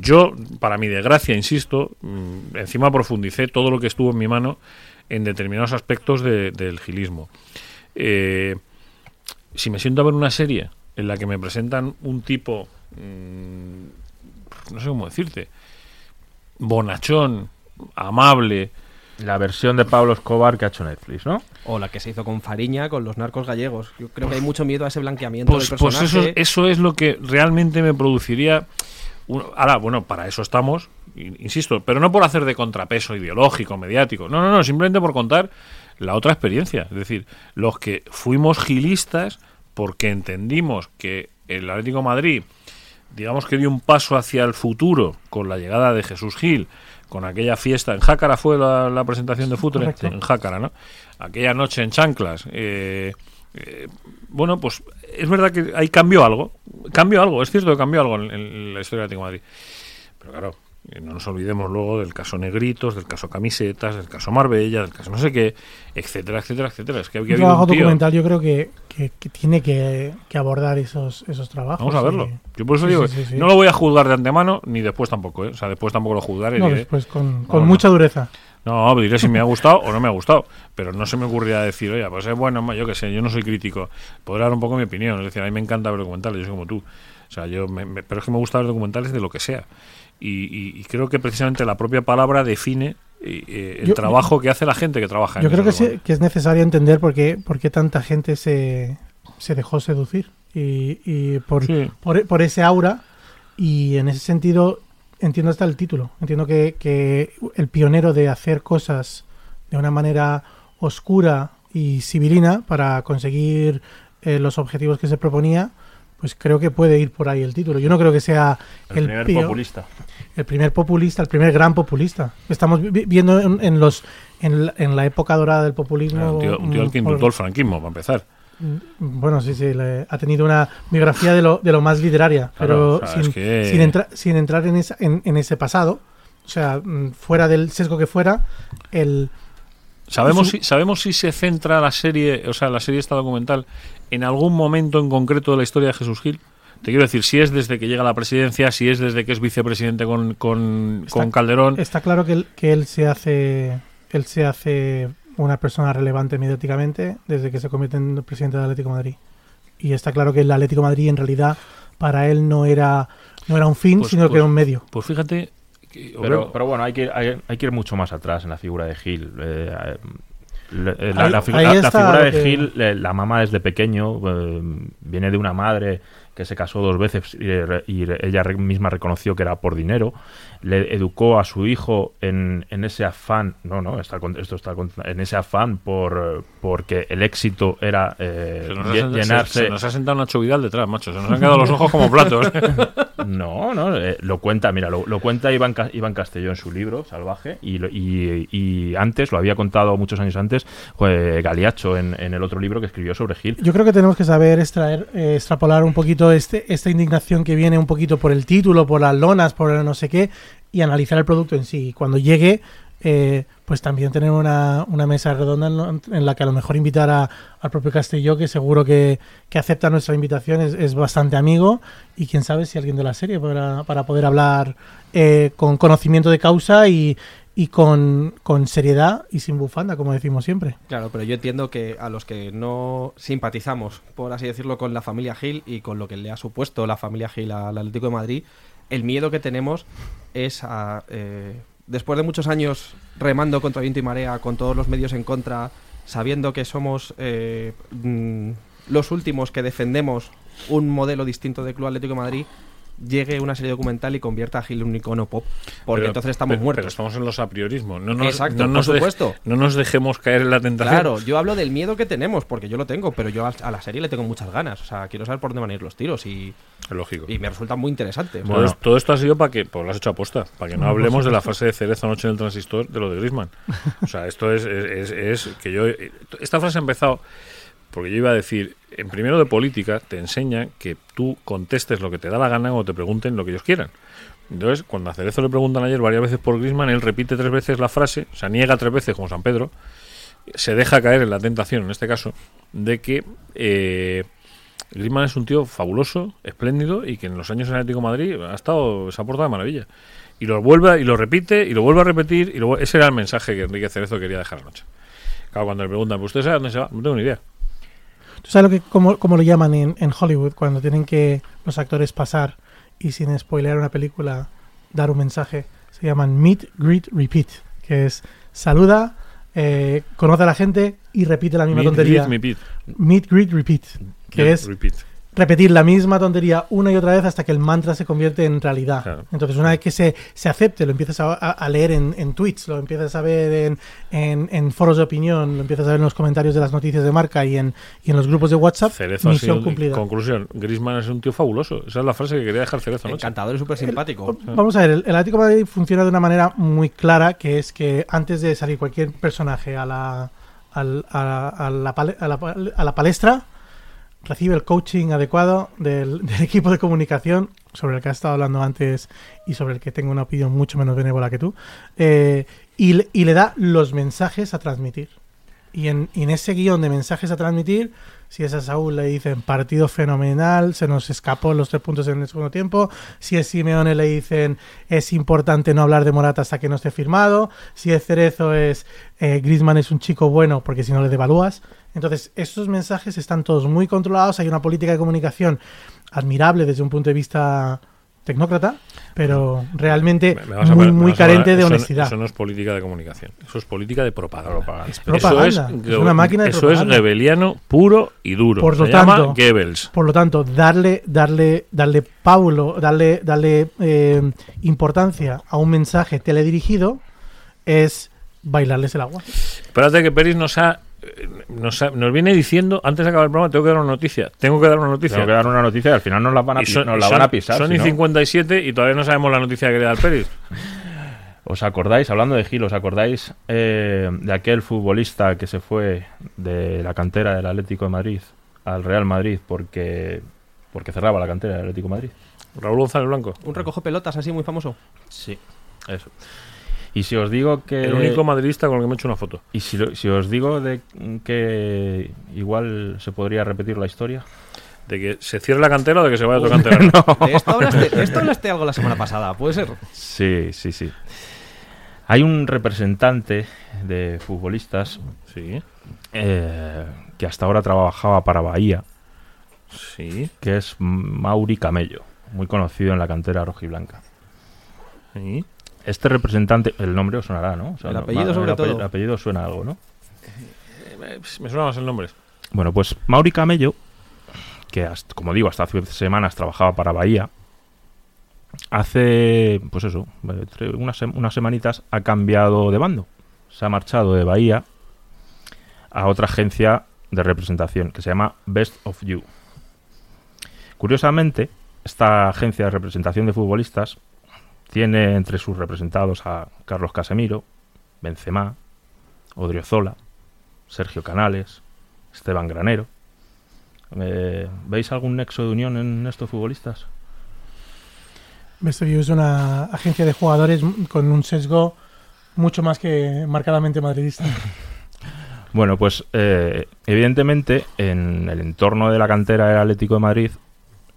Yo, para mi desgracia, insisto, mm, encima profundicé todo lo que estuvo en mi mano en determinados aspectos de- del gilismo. Eh, si me siento a ver una serie en la que me presentan un tipo, mm, no sé cómo decirte, bonachón, amable, La versión de Pablo Escobar que ha hecho Netflix, ¿no? O la que se hizo con Fariña, con los narcos gallegos. Yo creo que hay mucho miedo a ese blanqueamiento Pues, del pues personaje. eso, eso es lo que realmente me produciría. Ahora, bueno, para eso estamos, in- insisto, pero no por hacer de contrapeso ideológico, mediático. No, no, no, simplemente por contar la otra experiencia. Es decir, los que fuimos gilistas porque entendimos que el Atlético de Madrid, digamos que dio un paso hacia el futuro con la llegada de Jesús Gil, con aquella fiesta en Jácara fue la, la presentación de fútbol en Jácara, ¿no? Aquella noche en Chanclas. eh, eh, bueno, pues es verdad que ahí cambió algo. Cambió algo, es cierto que cambió algo en, la historia del Atlético de Madrid. Pero claro, no nos olvidemos luego del caso Negritos, del caso Camisetas, del caso Marbella, del caso no sé qué, etcétera, etcétera, etcétera. Es que había un trabajo un documental yo creo que, que- que tiene que, que abordar esos, esos trabajos. Vamos a verlo. Yo por eso Sí, digo, sí, no lo voy a juzgar de antemano, ni después tampoco, ¿eh? O sea, después tampoco lo juzgaré. No, diré, después con, no, con no. mucha dureza. No, diré si me ha gustado o no me ha gustado. Pero no se me ocurría decir, oye, pues es bueno, yo qué sé, yo no soy crítico. Podré dar un poco mi opinión. Es decir, a mí me encanta ver documentales, yo soy como tú. O sea, yo me- me- pero es que me gusta ver documentales de lo que sea. Y, y- y creo que precisamente la propia palabra define eh, eh, el Yo- trabajo que hace la gente que trabaja en Yo creo que, sí- que es necesario entender por qué, por qué tanta gente se, se dejó seducir y, y por, Sí. por, por ese aura. Y en ese sentido entiendo hasta el título. Entiendo que, que el pionero de hacer cosas de una manera oscura y civilina para conseguir eh, los objetivos que se proponía, pues creo que puede ir por ahí el título. Yo no creo que sea El el, primer populista. el primer populista, el primer gran populista. Estamos vi- viendo en, en los en la, en la época dorada del populismo. Un tío, un tío que mm, indultó el franquismo, para empezar. Mm, Bueno, sí, sí, le- ha tenido una biografía de lo, de lo más literaria, Claro, pero o sea, es sin, que- sin, entra- sin entrar en, esa- en, en ese pasado, o sea, mm, fuera del sesgo que fuera, el... ¿Sabemos si, ¿Sabemos si se centra la serie, o sea, la serie esta documental, en algún momento en concreto de la historia de Jesús Gil? Te quiero decir, si es desde que llega a la presidencia, si es desde que es vicepresidente con, con, Está- con Calderón. Está claro que él, que él se hace él se hace una persona relevante mediáticamente desde que se convierte en presidente del Atlético de Madrid. Y está claro que el Atlético de Madrid en realidad para él no era no era un fin, Pues- sino que pues- era un medio. Pues fíjate. Que- Pero, pero bueno, hay que, ir, hay, hay que ir mucho más atrás en la figura de Gil. Eh, eh, La, Ahí- la figu- ahí la- la está figura de que- Gil, eh, la mamá desde pequeño, eh, viene de una madre que se casó dos veces y, re- y ella misma reconoció que era por dinero. Le educó a su hijo en, en ese afán, no, no, está con- esto está en ese afán por porque el éxito era eh, Se nos, llenarse. se- se nos ha sentado Nacho Vidal detrás, macho. Se nos han quedado los ojos como platos. No, no, eh, lo cuenta, mira, lo, lo cuenta Iván, Ca- Iván Castelló en su libro, Salvaje, y, lo- y, y antes, lo había contado muchos años antes, eh, Galiacho en, en el otro libro que escribió sobre Gil. Yo creo que tenemos que saber extraer, eh, extrapolar un poquito este, esta indignación que viene un poquito por el título, por las lonas, por el no sé qué, y analizar el producto en sí. Y cuando llegue, eh, pues también tener una, una mesa redonda en, la que a lo mejor invitar a- al propio Castelló, que seguro que, que acepta nuestra invitación, es, es bastante amigo, y quién sabe si alguien de la serie para, para poder hablar eh, con conocimiento de causa y, y con, con seriedad y sin bufanda, como decimos siempre. Claro, pero yo entiendo que a los que no simpatizamos, por así decirlo, con la familia Gil y con lo que le ha supuesto la familia Gil al Atlético de Madrid, el miedo que tenemos es a, eh, después de muchos años remando contra viento y marea, con todos los medios en contra, sabiendo que somos eh, mm, los últimos que defendemos un modelo distinto de Club Atlético de Madrid, llegue una serie documental y convierta a Gil en un icono pop, porque Pero- entonces estamos pero- muertos. Pero estamos en los apriorismos. No nos, Exacto, no por nos de- supuesto. no nos dejemos caer en la tentación. Claro, yo hablo del miedo que tenemos, porque yo lo tengo, pero yo a, a la serie le tengo muchas ganas. O sea, quiero saber por dónde van a ir los tiros y, Lógico. y me resulta muy interesante. Todo, es- todo esto ha sido para que, pues lo has hecho aposta, para que no Por hablemos de la fase de cerezo anoche en el transistor de lo de Griezmann. O sea, esto es, es, es- es que yo... Esta frase ha empezado porque yo iba a decir, en primero de política te enseña que tú contestes lo que te da la gana o te pregunten lo que ellos quieran. Entonces, cuando a Cerezo le preguntan ayer varias veces por Griezmann, él repite tres veces la frase, o sea, niega tres veces como San Pedro, se deja caer en la tentación, en este caso, de que eh, Griezmann es un tío fabuloso, espléndido y que en los años en Atlético de Madrid ha estado, se ha portado de maravilla. Y lo vuelve y lo repite y lo vuelve a repetir y luego ese era el mensaje que Enrique Cerezo quería dejar anoche. Claro, cuando le preguntan, ¿usted sabe dónde se va? No tengo ni idea. ¿Tú sabes lo que, cómo, cómo lo llaman en, en Hollywood cuando tienen que los actores pasar y sin spoilear una película dar un mensaje? Se llaman Meet, Greet, Repeat, que es saluda, eh, conoce a la gente y repite la misma Meet, tontería. greet. Meet, Greet, Repeat, que Yeah, es repeat. repetir la misma tontería una y otra vez hasta que el mantra se convierte en realidad. Entonces, una vez que se, se acepte, lo empiezas a, leer en, en tweets, lo empiezas a ver en, en- en foros de opinión, lo empiezas a ver en los comentarios de las noticias de marca y en, y en los grupos de WhatsApp, Cerezo ha misión sido- cumplida. Conclusión, Griezmann es un tío fabuloso. Esa es la frase que quería dejar Cerezo anoche. Encantador y súper simpático. Vamos a ver, el, el Atlético de Madrid funciona de una manera muy clara, que es que antes de salir cualquier personaje a la, al- a, a la, a la pal- a la palestra, recibe el coaching adecuado del, equipo de comunicación, sobre el que has estado hablando antes y sobre el que tengo una opinión mucho menos benévola que tú, eh, y, le- y le da los mensajes a transmitir. Y en, y en ese guion de mensajes a transmitir, si es a Saúl le dicen partido fenomenal, se nos escapó los tres puntos en el segundo tiempo. Si es Simeone le dicen es importante no hablar de Morata hasta que no esté firmado. Si es Cerezo es eh, Griezmann es un chico bueno porque si no le devalúas. Entonces, estos mensajes están todos muy controlados. Hay una política de comunicación admirable desde un punto de vista tecnócrata, pero realmente muy, carente de Eso no- honestidad. Eso no es política de comunicación. Eso es política de propaganda. Es propaganda, es ge- una máquina de Eso propaganda. es rebeliano puro y duro. Por lo Se llama tanto, Goebbels. por lo tanto, darle, darle, darle paulo, darle, darle eh, importancia a un mensaje teledirigido es bailarles el agua. Espérate que Peris nos ha, nos ha- nos viene diciendo, antes de acabar el programa, tengo que dar una noticia. Tengo que dar una noticia. Tengo que dar una noticia y al final nos la van a, son- nos la son- van a pisar. Son y no. 57 y todavía no sabemos la noticia que quería dar Peris. ¿Os acordáis, hablando de Gil, os acordáis eh, de aquel futbolista que se fue de la cantera del Atlético de Madrid al Real Madrid porque, porque cerraba la cantera del Atlético de Madrid? Raúl González Blanco. Un recoge pelotas así muy famoso. Sí, eso. Y si os digo que... El único madridista con el que me he hecho una foto. Y si, lo- si os digo de que igual se podría repetir la historia. ¿De que se cierre la cantera o de que se vaya a otro cantera? De esto, hablaste, de esto hablaste algo la semana pasada, ¿puede ser? Sí, sí, sí. Hay un representante de futbolistas Sí. eh, que hasta ahora trabajaba para Bahía, Sí. que es Mauri Camello, muy conocido en la cantera rojiblanca. Sí. Este representante, el nombre os sonará, ¿no? O sea, El apellido sobre el todo. El apellido suena a algo, ¿no? eh, me suena más el nombre. Bueno, pues Mauri Camello, que hasta- como digo, hasta hace semanas trabajaba para Bahía, hace, pues eso, eh, unas, unas semanitas ha cambiado de bando. Se ha marchado de Bahía a otra agencia de representación que se llama Best of You. Curiosamente, esta agencia de representación de futbolistas tiene entre sus representados a Carlos Casemiro, Benzema, Odriozola, Sergio Canales, Esteban Granero. Eh, ¿Veis algún nexo de unión en estos futbolistas? Best es una agencia de jugadores con un sesgo mucho más que marcadamente madridista. Bueno, pues eh, evidentemente en el entorno de la cantera del Atlético de Madrid,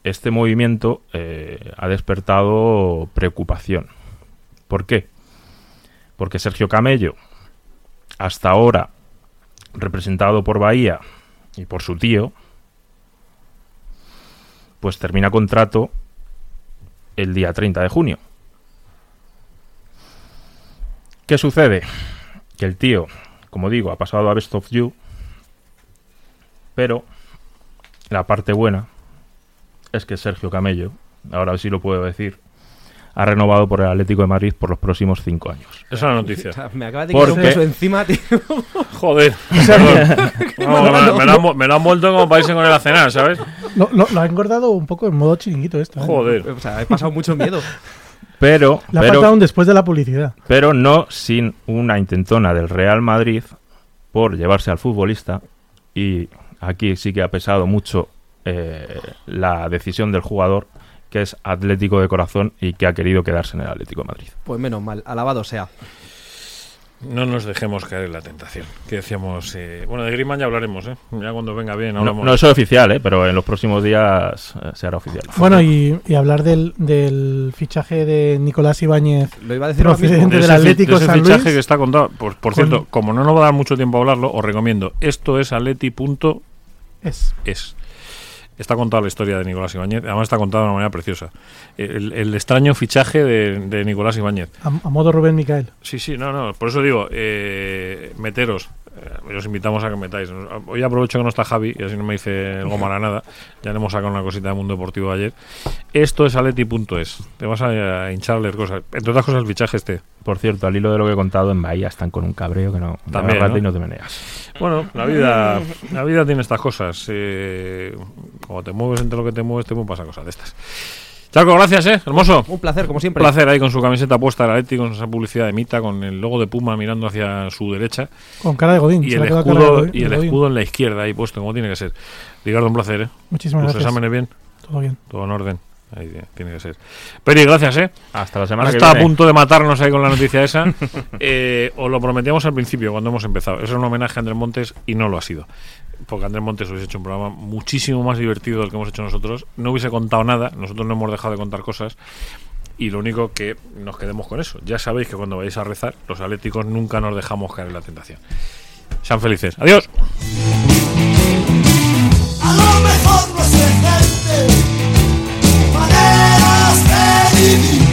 este movimiento eh, ha despertado preocupación. ¿Por qué? Porque Sergio Camello, hasta ahora representado por Bahía y por su tío, pues termina contrato el día 30 de junio. ¿Qué sucede? Que el tío, como digo, ha pasado a Best of You, pero la parte buena es que Sergio Camello, ahora sí lo puedo decir, ha renovado por el Atlético de Madrid por los próximos cinco años. Esa es la noticia. Me acabas de quitar un encima, tío. Joder. Perdón. No, me, me lo han, me lo han vuelto como para irse con él a cenar, ¿sabes? Lo, lo- lo ha engordado un poco en modo chiringuito esto. ¿eh? Joder. O sea, he pasado mucho miedo. Pero, Le ha pero, un después de la publicidad. pero no sin una intentona del Real Madrid por llevarse al futbolista y aquí sí que ha pesado mucho eh, la decisión del jugador que es atlético de corazón y que ha querido quedarse en el Atlético de Madrid. Pues menos mal, alabado sea. No nos dejemos caer en la tentación. Que decíamos. eh, bueno, de Griezmann ya hablaremos, ¿eh? Ya cuando venga bien No, hablamos. no es oficial, ¿eh? pero en los próximos días eh, se hará oficial. Bueno, y, y hablar del, del fichaje de Nicolás Ibáñez, Lo iba a decir procedente de del Atlético de ese San fichaje Luis. que está contado. Por, por Con- cierto, como no nos va a dar mucho tiempo a hablarlo, os recomiendo. Esto es atleti.es. Es. Es. Está contada la historia de Nicolás Ibáñez. Además, está contada de una manera preciosa. El, el extraño fichaje de, de Nicolás Ibáñez. A, a modo Rubén Micael. Sí, sí, no, no. Por eso digo, eh, meteros. Eh, os invitamos a que metáis. Hoy aprovecho que no está Javi y así no me dice el goma nada. Ya le hemos sacado una cosita de Mundo Deportivo ayer. Esto es aleti.es. Te vas a, a hinchar a leer cosas. Entre otras cosas, el fichaje este. Por cierto, al hilo de lo que he contado, en Bahía están con un cabreo que no. También, ¿no? y no te meneas. Bueno, la vida, la vida tiene estas cosas. Eh, cuando te mueves entre lo que te mueves, te pueden pasar cosas de estas. Charco, gracias, ¿eh? Hermoso. Un placer, como Un siempre. placer ahí con su camiseta puesta del Atleti, con esa publicidad de Mita, con el logo de Puma mirando hacia su derecha. Con cara de Godín. Y el escudo, de y el escudo en la izquierda ahí puesto, como tiene que ser. Ricardo, un placer, ¿eh? Muchísimas Tus gracias. exámenes bien, Todo bien. todo en orden. Ahí tiene que ser. Peri, gracias, ¿eh? Hasta la semana que está viene. a punto de matarnos ahí con la noticia esa. eh, os lo prometíamos al principio, cuando hemos empezado. Eso es un homenaje a Andrés Montes y no lo ha sido. Porque Andrés Montes hubiese hecho un programa muchísimo más divertido del que hemos hecho nosotros. No hubiese contado nada. Nosotros no hemos dejado de contar cosas. Y lo único que nos quedemos con eso. Ya sabéis que cuando vayáis a rezar, los atléticos nunca nos dejamos caer en la tentación. Sean felices. Adiós. A lo mejor no baby